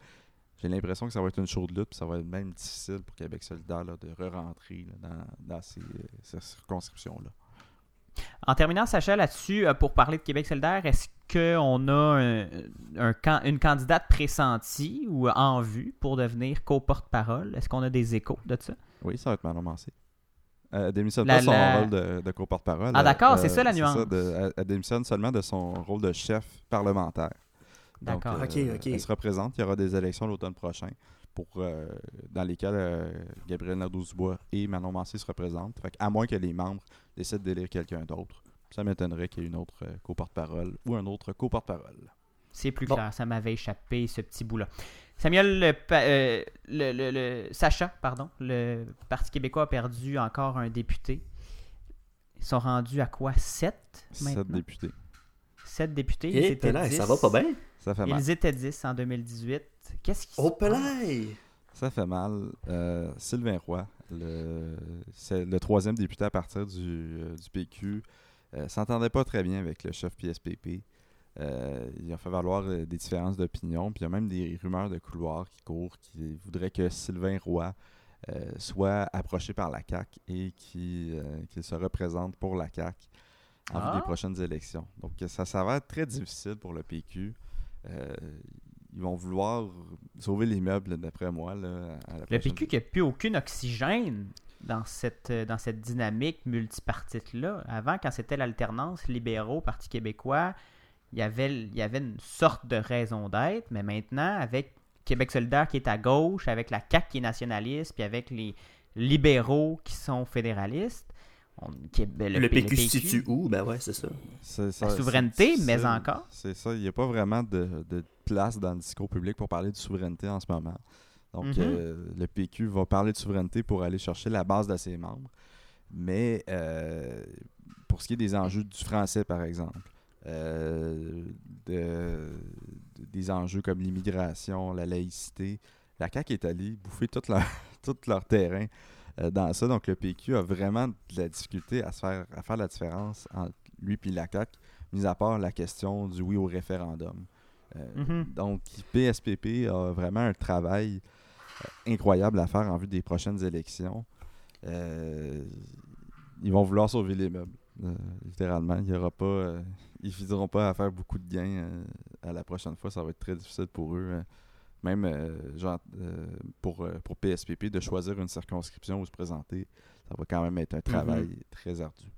j'ai l'impression que ça va être une chaude lutte, puis ça va être même difficile pour Québec solidaire là, de re-rentrer dans, dans, ces, ces circonscriptions-là. En terminant, Sacha, là-dessus, pour parler de Québec solidaire, est-ce qu'on a un, une candidate pressentie ou en vue pour devenir co-porte-parole? Est-ce qu'on a des échos de ça? Oui, ça va être Manon Mancé. Elle démissionne pas son rôle de, de co-porte-parole. Ah d'accord, c'est ça la nuance. elle, démissionne seulement de son rôle de chef parlementaire. D'accord. ok, ok. Elle se représente. Il y aura des élections l'automne prochain pour, dans lesquelles Gabriel Nadeau-Dubois et Manon Mancé se représentent. Fait à moins que les membres décident d'élire quelqu'un d'autre. Ça m'étonnerait qu'il y ait une autre euh, co-porte-parole ou un autre co-porte-parole. C'est plus clair, ça m'avait échappé ce petit bout-là. Samuel, euh, le, le, Sacha, pardon, le Parti québécois a perdu encore un député. Ils sont rendus à quoi? 7 maintenant? 7 députés. 7 députés. ils eh, étaient 10. ça va pas bien? Ça fait mal. Ils étaient 10 en 2018. Qu'est-ce qui oh, se Ça fait mal. Euh, Sylvain Roy, c'est le troisième député à partir du, du PQ, euh, s'entendait pas très bien avec le chef PSPP. Euh, il a fait valoir euh, des différences d'opinion. Puis il y a même des rumeurs de couloir qui courent qui voudraient que Sylvain Roy soit approché par la CAC et qu'il se représente pour la CAC en vue des ah. prochaines élections. Donc ça, ça va être très difficile pour le PQ. ils vont vouloir sauver les meubles, d'après moi. Là, le PQ qui n'a plus aucun oxygène dans cette, euh, dans cette dynamique multipartite-là. Avant, quand c'était l'alternance libéraux, Parti québécois, il y, avait, il y avait une sorte de raison d'être, mais maintenant, avec Québec solidaire qui est à gauche, avec la CAQ qui est nationaliste, puis avec les libéraux qui sont fédéralistes, ben, le, PQ, se situe où? Ben ouais, c'est ça. La souveraineté, mais encore. C'est ça. Il n'y a pas vraiment de, de, place dans le discours public pour parler de souveraineté en ce moment. Donc, mhm. euh, le PQ va parler de souveraineté pour aller chercher la base de ses membres. Mais euh, pour ce qui est des enjeux du français, par exemple, euh, des enjeux comme l'immigration, la laïcité, la CAQ est allée bouffer tout leur, tout leur terrain dans ça. Donc, le PQ a vraiment de la difficulté à, se faire, à faire la différence entre lui et la CAQ, mis à part la question du oui au référendum. Mhm. Donc, PSPP a vraiment un travail incroyable à faire en vue des prochaines élections. Euh, ils vont vouloir sauver les meubles, euh, littéralement. Il y aura pas, euh, ils ne pas à faire beaucoup de gains à la prochaine fois. Ça va être très difficile pour eux. même genre, pour, pour PSPP, de choisir une circonscription où se présenter, ça va quand même être un travail mhm. très ardu.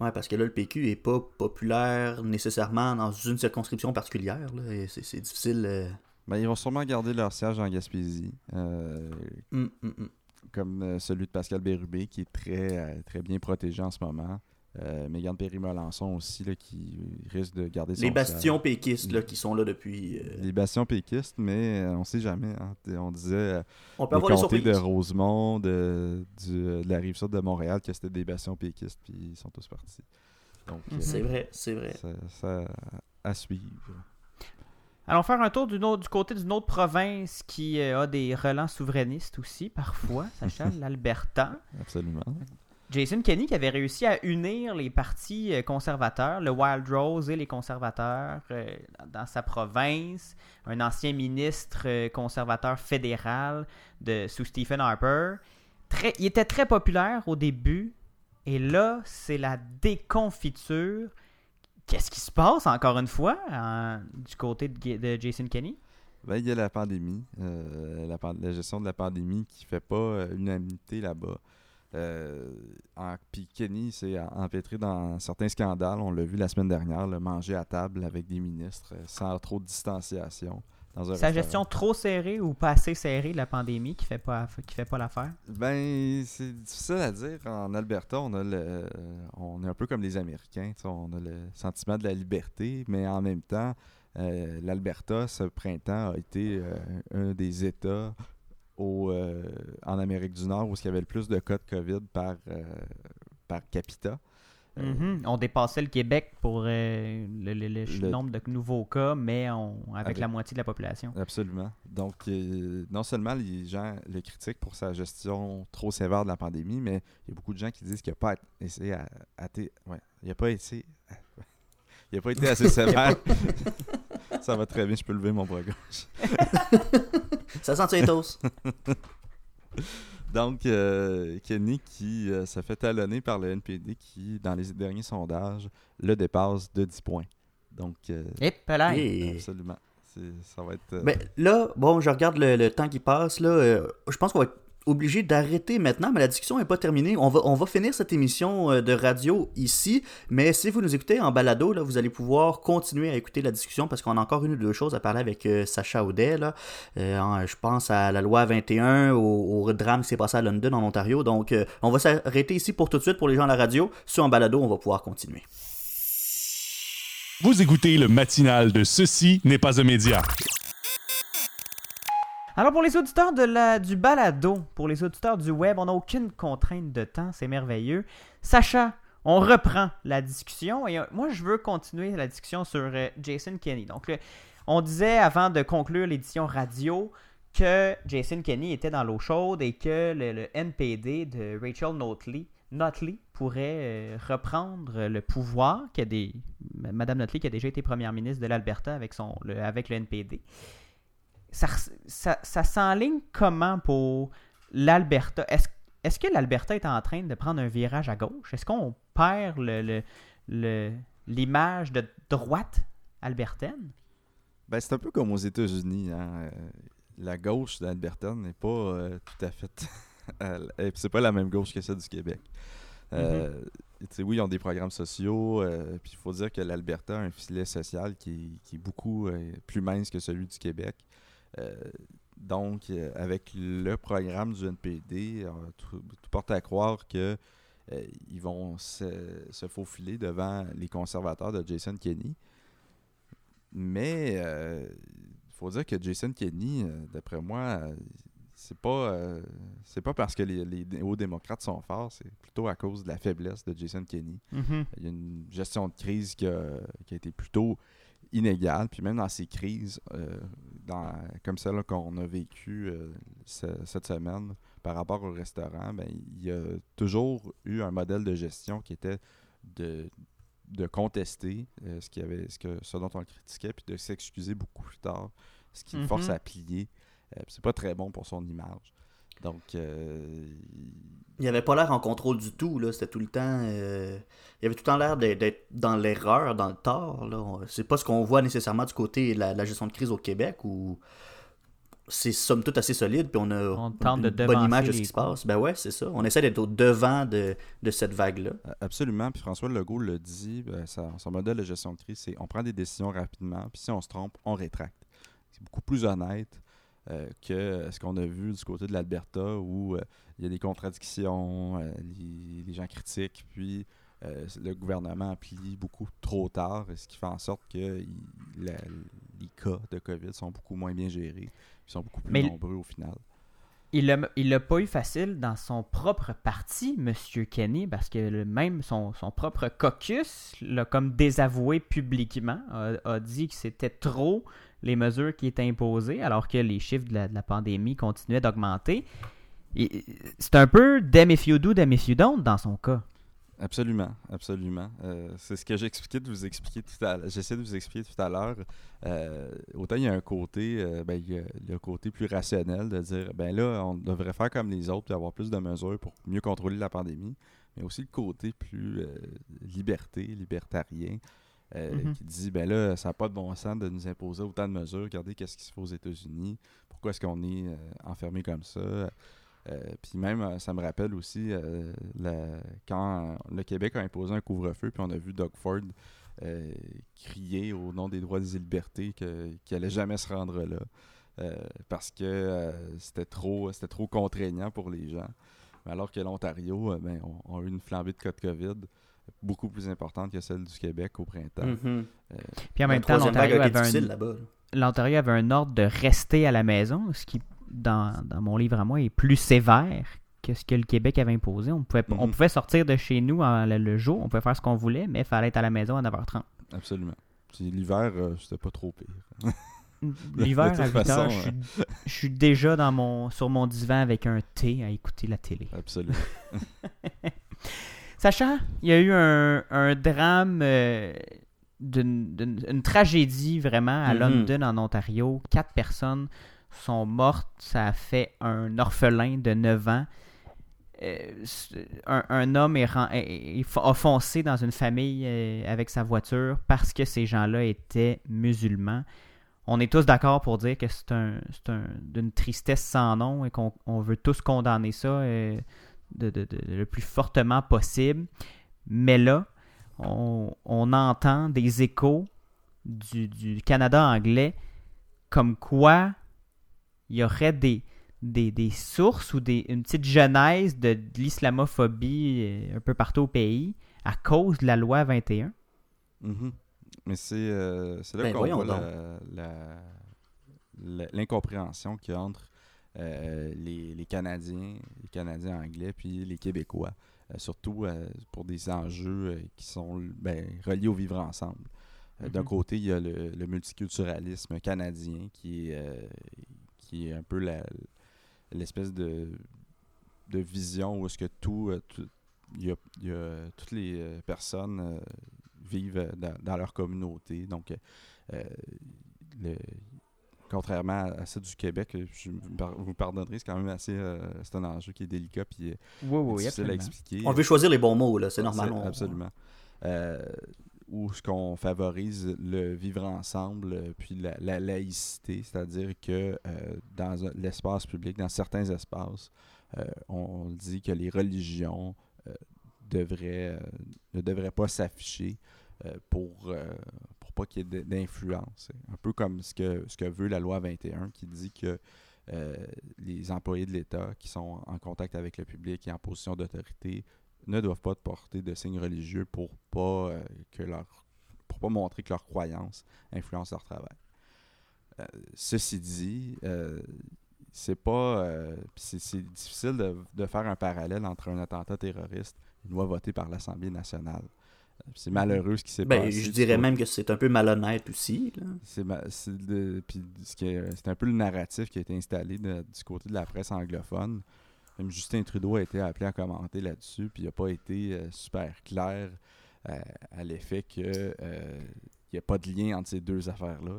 Oui, parce que là, le PQ n'est pas populaire nécessairement dans une circonscription particulière. C'est difficile. Ben, ils vont sûrement garder leur siège en Gaspésie. Euh, hum, hum, hum. Comme euh, celui de Pascal Bérubé, qui est très, euh, très bien protégé en ce moment. Mégane Perry-Melançon aussi, là, qui risque de garder son Les bastions péquistes là, qui sont là depuis... Les bastions péquistes, mais on sait jamais. Hein. On disait on peut les comtés de Rosemont, de, de la rive sud de Montréal, que c'était des bastions péquistes, puis ils sont tous partis. c'est vrai, c'est vrai. Ça, ça, à suivre. Allons faire un tour du, du côté d'une autre province qui euh, a des relents souverainistes aussi, parfois, Sacha, l'Alberta. Absolument. Jason Kenney qui avait réussi à unir les partis euh, conservateurs, le Wild Rose et les conservateurs euh, dans sa province. Un ancien ministre conservateur fédéral sous Stephen Harper. Il était très populaire au début. Et là, c'est la déconfiture Qu'est-ce qui se passe encore une fois du côté de, Jason Kenney? Ben, il y a la pandémie, euh, la, gestion de la pandémie qui fait pas euh, unanimité là-bas. Euh, puis Kenny s'est empêtré dans certains scandales. On l'a vu la semaine dernière, le manger à table avec des ministres sans trop de distanciation. Sa gestion trop serrée ou pas assez serrée de la pandémie qui fait pas qui fait pas l'affaire? Ben c'est difficile à dire. En Alberta, on a le on est un peu comme les Américains. On a le sentiment de la liberté, mais en même temps, euh, l'Alberta, ce printemps, a été euh, un des États au, euh, en Amérique du Nord où il y avait le plus de cas de COVID par, par capita. Euh, mhm. On dépassait le Québec pour euh, le, nombre de nouveaux cas, mais on, avec, la moitié de la population. Absolument. Donc, euh, non seulement les gens le critiquent pour sa gestion trop sévère de la pandémie, mais il y a beaucoup de gens qui disent qu'il n'a pas essayé à, ouais, il a pas essayé, il a pas été assez sévère. Ça va très bien, je peux lever mon bras gauche. Ça sent tous. Donc, euh, Kenny qui euh, se fait talonner par le NPD qui, dans les derniers sondages, le dépasse de 10 points. Donc, euh, Et absolument. Ça va être. Mais là, bon, je regarde le, temps qui passe. Là, je pense qu'on va obligé d'arrêter maintenant, mais la discussion n'est pas terminée. On va, on va finir cette émission euh, de radio ici, mais si vous nous écoutez en balado, là, vous allez pouvoir continuer à écouter la discussion parce qu'on a encore une ou deux choses à parler avec euh, Sacha Audet. Là. Euh, je pense à la loi 21, au, au drame qui s'est passé à London, en Ontario. Donc, on va s'arrêter ici pour tout de suite pour les gens à la radio. Sur en balado, on va pouvoir continuer. Vous écoutez le matinal de Ceci n'est pas un média. Alors pour les auditeurs de la, du balado, pour les auditeurs du web, on n'a aucune contrainte de temps, c'est merveilleux. Sacha, on reprend la discussion et euh, moi je veux continuer la discussion sur euh, Jason Kenney. Donc on disait avant de conclure l'édition radio que Jason Kenney était dans l'eau chaude et que le, NPD de Rachel Notley, pourrait euh, reprendre le pouvoir, qui Madame Notley qui a déjà été première ministre de l'Alberta avec, son, avec le NPD ça, ça, ça s'enligne comment pour l'Alberta? Est-ce est que l'Alberta est en train de prendre un virage à gauche? Est-ce qu'on perd le, l'image de droite albertaine? Ben, c'est un peu comme aux États-Unis. Hein. Euh, la gauche d'Albertaine n'est pas euh, tout à fait. c'est pas la même gauche que celle du Québec. Euh, mm-hmm. Oui, ils ont des programmes sociaux. puis il faut dire que l'Alberta a un filet social qui, qui est beaucoup plus mince que celui du Québec. Euh, donc, euh, avec le programme du NPD, euh, tout, porte à croire que ils vont se, faufiler devant les conservateurs de Jason Kenney. Mais il faut dire que Jason Kenney, d'après moi, c'est pas c'est pas parce que les, les hauts démocrates sont forts, c'est plutôt à cause de la faiblesse de Jason Kenney. Mm-hmm. Il y a une gestion de crise qui a, qui a été plutôt inégale, puis même dans ces crises, comme celle qu'on a vécue euh, cette semaine par rapport au restaurant, ben, il y a toujours eu un modèle de gestion qui était de, de contester euh, ce, avait, ce, que, ce dont on le critiquait, puis de s'excuser beaucoup plus tard, ce qui le force à plier. Euh, c'est pas très bon pour son image. Donc, euh, il avait pas l'air en contrôle du tout. Là. C'était tout le temps. Euh, il avait tout le temps l'air d'être dans l'erreur, dans le tort. Là. C'est pas ce qu'on voit nécessairement du côté de la, gestion de crise au Québec où c'est somme toute assez solide. Puis on a une bonne image de ce qui se passe. Ben ouais, c'est ça. On essaie d'être au devant de, de cette vague-là. Absolument. Puis François Legault le dit ben, son modèle de gestion de crise, c'est on prend des décisions rapidement. Puis si on se trompe, on rétracte. C'est beaucoup plus honnête. Euh, que ce qu'on a vu du côté de l'Alberta où euh, il y a des contradictions, euh, les, gens critiquent, puis le gouvernement appuie beaucoup trop tard, ce qui fait en sorte que les cas de COVID sont beaucoup moins bien gérés, ils sont beaucoup plus nombreux au final. Il l'a pas eu facile dans son propre parti, M. Kenny, parce que même son, propre caucus l'a comme désavoué publiquement, a dit que c'était trop les mesures qui étaient imposées, alors que les chiffres de la, pandémie continuaient d'augmenter. C'est un peu damn if you do, damn you don't dans son cas. Absolument, absolument. Euh, c'est ce que j'expliquais de vous expliquer tout à J'essaie de vous expliquer tout à l'heure. Euh, autant il y a un côté, euh, ben, il y a le côté plus rationnel de dire, ben là, on devrait faire comme les autres et avoir plus de mesures pour mieux contrôler la pandémie, mais aussi le côté plus liberté, libertarien, euh, mhm. qui dit ben là, ça n'a pas de bon sens de nous imposer autant de mesures. Regardez qu'est-ce qui se fait aux États-Unis. Pourquoi est-ce qu'on est, euh, enfermé comme ça? Euh, puis même, ça me rappelle aussi quand le Québec a imposé un couvre-feu, puis on a vu Doug Ford crier au nom des droits et des libertés qu'il n'allait jamais se rendre là. parce que c'était trop c'était trop contraignant pour les gens. alors que l'Ontario, ben, on, a eu une flambée de cas de COVID beaucoup plus importante que celle du Québec au printemps. Euh, Puis en même temps, l'Ontario avait, un... avait un ordre de rester à la maison, ce qui, dans, mon livre à moi, est plus sévère que ce que le Québec avait imposé. On pouvait, on mm-hmm. pouvait sortir de chez nous le, jour, on pouvait faire ce qu'on voulait, mais il fallait être à la maison à 9h30. Absolument. L'hiver, euh, c'était pas trop pire. L'hiver, à 8 h je, je, suis déjà dans mon, sur mon divan avec un thé à écouter la télé. Absolument. Sacha, il y a eu un, drame, euh, d'une tragédie vraiment à mm-hmm. London, en Ontario. Quatre personnes sont mortes. Ça a fait un orphelin de 9 ans. un, homme est, a foncé dans une famille avec sa voiture parce que ces gens-là étaient musulmans. On est tous d'accord pour dire que c'est un, d'une tristesse sans nom et qu'on veut tous condamner ça le plus fortement possible. Mais là, on, entend des échos du, Canada anglais comme quoi il y aurait des, des, sources ou des, une petite genèse de, l'islamophobie euh, un peu partout au pays à cause de la loi 21. Mm-hmm. Mais c'est euh, là ben, qu'on voit l'incompréhension qu'il y a entre euh, les, les, Canadiens, les Canadiens anglais, puis les Québécois. Euh, surtout euh, pour des enjeux qui sont ben, reliés au vivre ensemble. D'un mhm. côté, il y a le, multiculturalisme canadien qui est, qui est un peu l'espèce de, de vision où est-ce que tout, il y, a, toutes les personnes vivent dans, leur communauté. Donc, le, contrairement à, celle du Québec, je, vous pardonnerez, c'est quand même assez. Euh, c'est un enjeu qui est délicat et difficile à expliquer. On veut choisir les bons mots, là, c'est normal. Absolument. Euh, où ce qu'on favorise le vivre ensemble, euh, puis la, laïcité, c'est-à-dire que dans l'espace public, dans certains espaces, on dit que les religions devraient, ne devraient pas s'afficher pour, pas qu'il y ait d'influence. Un peu comme ce que, ce que veut la loi 21 qui dit que euh, les employés de l'État qui sont en contact avec le public et en position d'autorité ne doivent pas porter de signes religieux pour pas euh, que leur pour pas montrer que leur croyance influence leur travail. Euh, ceci dit, c'est pas c'est difficile de, de, faire un parallèle entre un attentat terroriste et une loi votée par l'Assemblée nationale. C'est malheureux ce qui s'est ben, passé. Je dirais même que c'est un peu malhonnête aussi. C'est un peu le narratif qui a été installé du côté de la presse anglophone. Même Justin Trudeau a été appelé à commenter là-dessus, puis il n'a pas été euh, super clair euh, à l'effet que euh, il n'y a pas de lien entre ces deux affaires-là.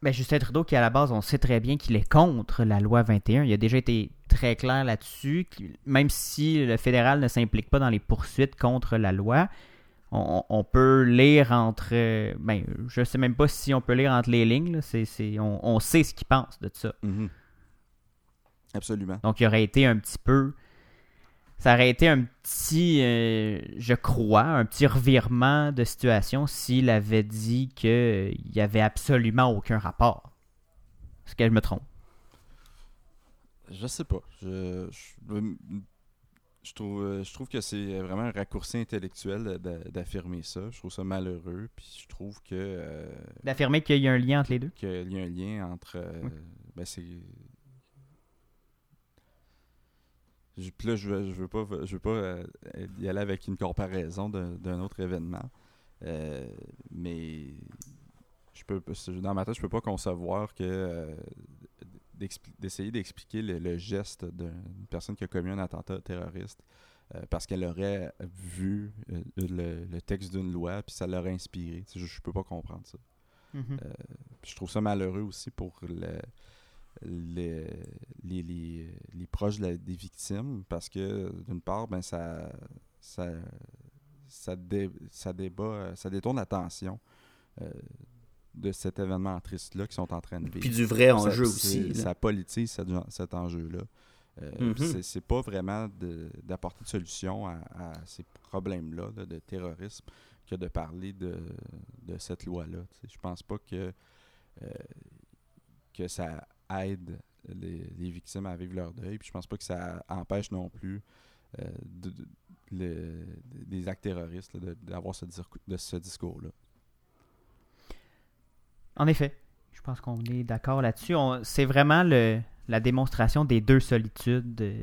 Ben, Justin Trudeau, qui à la base, on sait très bien qu'il est contre la loi 21. Il a déjà été très clair là-dessus. Même si le fédéral ne s'implique pas dans les poursuites contre la loi, on, peut lire entre. Ben, je sais même pas si on peut lire entre les lignes. on, sait ce qu'il pense de ça. Mhm. Absolument. Donc, il aurait été un petit peu. Ça aurait été un petit, euh, je crois, un petit revirement de situation s'il avait dit qu'il n'y avait absolument aucun rapport. Est-ce que je me trompe? Je sais pas. je, je trouve, euh, je trouve que c'est vraiment un raccourci intellectuel d'affirmer ça. Je trouve ça malheureux. Puis je trouve que. Euh, d'affirmer qu'il y a un lien entre les deux Qu'il y a un lien entre. Euh, ben c'est. puis là, je veux, je veux pas, je veux pas y aller avec une comparaison d'un autre événement. mais je peux, dans ma tête, je peux pas concevoir que d'essayer d'expliquer le, geste d'une personne qui a commis un attentat terroriste euh, parce qu'elle aurait vu euh, le, texte d'une loi puis ça l'aurait inspiré. Je, ne peux pas comprendre ça. Mm-hmm. Euh, je trouve ça malheureux aussi pour le, les, les, proches des victimes parce que d'une part, ben ça, ça, ça, ça, débat, ça détourne l'attention de cet événement triste-là qui sont en train de vivre. Puis du vrai enjeu aussi. Ça politise cet, enjeu-là. Euh, mhm. C'est pas vraiment d'apporter de, solution à, ces problèmes-là de terrorisme que de parler de, de cette loi-là. Je pense pas que, euh, que ça aide les, les, victimes à vivre leur deuil. Puis je pense pas que ça empêche non plus euh, de, des actes terroristes d'avoir ce, ce discours-là. En effet, je pense qu'on est d'accord là-dessus. C'est vraiment le, la démonstration des deux solitudes euh,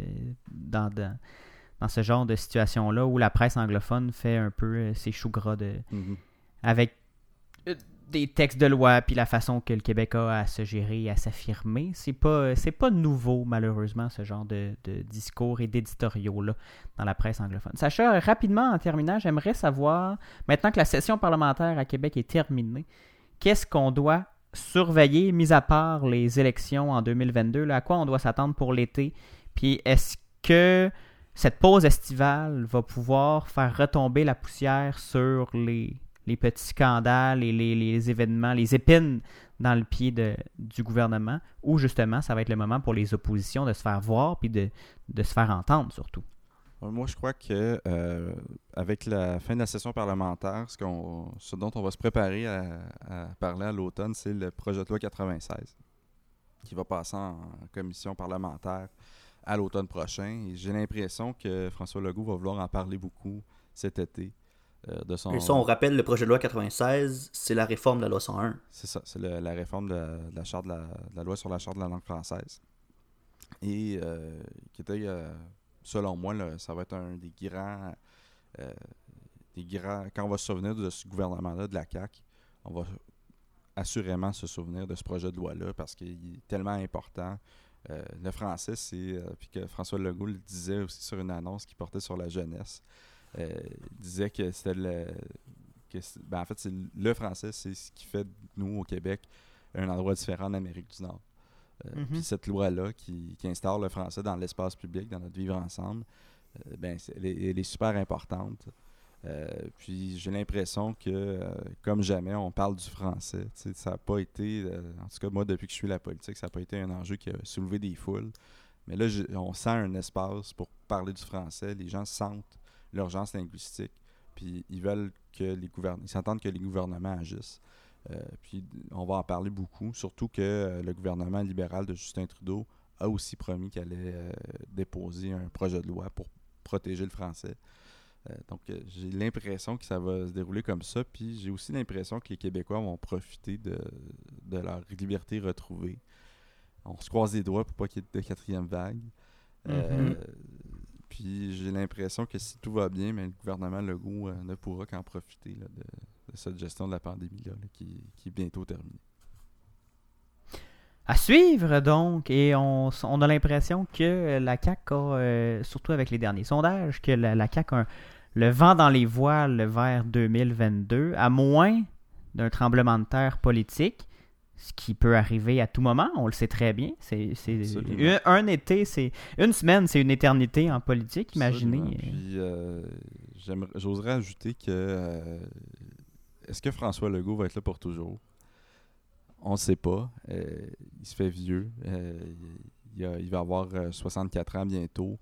dans, dans, ce genre de situation-là où la presse anglophone fait un peu euh, ses choux gras de, mm-hmm. avec euh, des textes de loi puis la façon que le Québec a à se gérer et à s'affirmer. C'est pas c'est pas nouveau malheureusement ce genre de, de discours et d'éditoriaux là dans la presse anglophone. Sacha, rapidement en terminant, j'aimerais savoir maintenant que la session parlementaire à Québec est terminée, qu'est-ce qu'on doit surveiller, mis à part les élections en 2022, à quoi on doit s'attendre pour l'été? Puis est-ce que cette pause estivale va pouvoir faire retomber la poussière sur les, petits scandales et les, événements, les épines dans le pied du gouvernement, où justement, ça va être le moment pour les oppositions de se faire voir puis de se faire entendre surtout? Moi, je crois que euh, avec la fin de la session parlementaire, ce, qu'on, ce dont on va se préparer à, à parler à l'automne, c'est le projet de loi 96 qui va passer en commission parlementaire à l'automne prochain. Et j'ai l'impression que François Legault va vouloir en parler beaucoup cet été. Euh, de son... Et ça, on rappelle, le projet de loi 96, c'est la réforme de la loi 101. C'est ça, c'est la réforme de, la charte de la, loi sur la charte de la langue française. Et euh, qui était, euh, selon moi, ça va être un des grands, des grands... Quand on va se souvenir de ce gouvernement-là, de la CAQ, on va assurément se souvenir de ce projet de loi-là parce qu'il est tellement important. le français, c'est... puis que François Legault le disait aussi sur une annonce qui portait sur la jeunesse. Euh, disait que c'était le. Ben en fait, le français, c'est ce qui fait de nous, au Québec, un endroit différent en Amérique du Nord. Euh, mhm. Puis cette loi-là qui, qui, instaure le français dans l'espace public, dans notre vivre ensemble, euh, ben, elle, est, super importante. puis j'ai l'impression que, comme jamais, on parle du français. ça n'a pas été, en tout cas moi, depuis que je suis la politique, ça n'a pas été un enjeu qui a soulevé des foules. Mais là, on sent un espace pour parler du français. Les gens sentent l'urgence linguistique. Puis ils veulent que les gouvernements, ils s'entendent que les gouvernements agissent. Euh, puis on va en parler beaucoup, surtout que euh, le gouvernement libéral de Justin Trudeau a aussi promis qu'il allait euh, déposer un projet de loi pour protéger le français. donc j'ai l'impression que ça va se dérouler comme ça, puis j'ai aussi l'impression que les Québécois vont profiter de, de, leur liberté retrouvée. On se croise les doigts pour pas qu'il y ait de quatrième vague. Mm-hmm. Puis j'ai l'impression que si tout va bien, mais le gouvernement Legault euh, ne pourra qu'en profiter de, cette gestion de la pandémie là, qui, est bientôt terminée. À suivre donc, et on, a l'impression que la CAQ a, euh, surtout avec les derniers sondages, que la, la CAQ a le vent dans les voiles vers 2022, à moins d'un tremblement de terre politique ce qui peut arriver à tout moment, on le sait très bien. C'est, un, été, c'est une semaine, c'est une éternité en politique, imaginez. Puis, euh, j'oserais ajouter que euh, est-ce que François Legault va être là pour toujours? On ne sait pas. Euh, il se fait vieux. Il, il, va avoir 64 ans bientôt.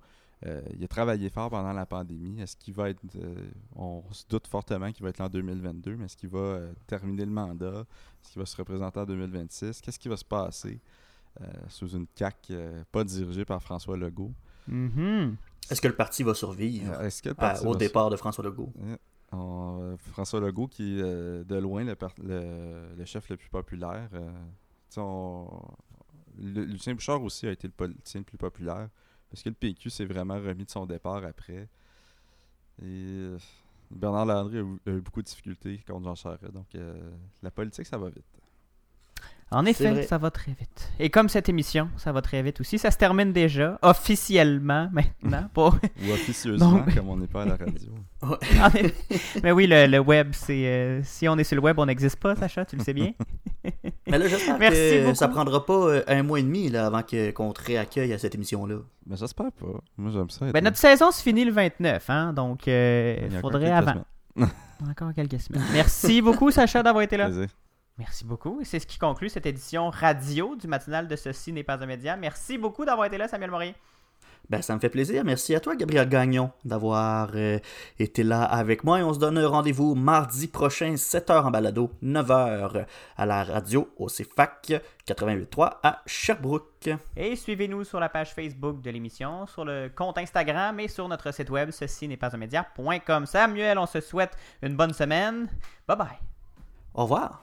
Euh, il a travaillé fort pendant la pandémie. Est-ce qu'il va être. Euh, on se doute fortement qu'il va être là en 2022, mais est-ce qu'il va euh, terminer le mandat? Est-ce qu'il va se représenter en 2026 Qu'est-ce qui va se passer sous une CAQ pas dirigée par François Legault? Mm-hmm. Est-ce que le parti va survivre au départ de François Legault? François Legault, qui est de loin le, chef le plus populaire. Lucien Bouchard aussi a été le politicien le plus populaire. Parce que le PQ s'est vraiment remis de son départ après. Et euh, Bernard Landry a eu, beaucoup de difficultés contre Jean Charest. Donc euh, la politique, ça va vite. En effet, ça va très vite. Et comme cette émission, ça va très vite aussi. Ça se termine déjà, officiellement maintenant. Pas... Ou officieusement, comme on n'est pas à la radio. Mais oui, le, web, c'est. Euh, si on est sur le web, on n'existe pas, Sacha, tu le sais bien. Mais là, j'espère que ça prendra pas euh, un mois et demi là, avant qu'on te réaccueille à cette émission-là. Mais j'espère pas. Moi, j'aime ça. Ben, notre saison se finit le 29, hein, donc euh, il faudrait avant. encore quelques semaines. Merci beaucoup, Sacha, d'avoir été là. Merci beaucoup. C'est ce qui conclut cette édition radio du matinal de Ceci n'est pas un média. Merci beaucoup d'avoir été là, Samuel Maury. Ben, ça me fait plaisir. Merci à toi, Gabriel Gagnon, d'avoir euh, été là avec moi. Et on se donne rendez-vous mardi prochain, 7h en balado, 9h à la radio au CFAC 88.3 à Sherbrooke. Et suivez-nous sur la page Facebook de l'émission, sur le compte Instagram et sur notre site web, ceci n'est pas un média.com. Samuel, on se souhaite une bonne semaine. Bye bye. Au revoir.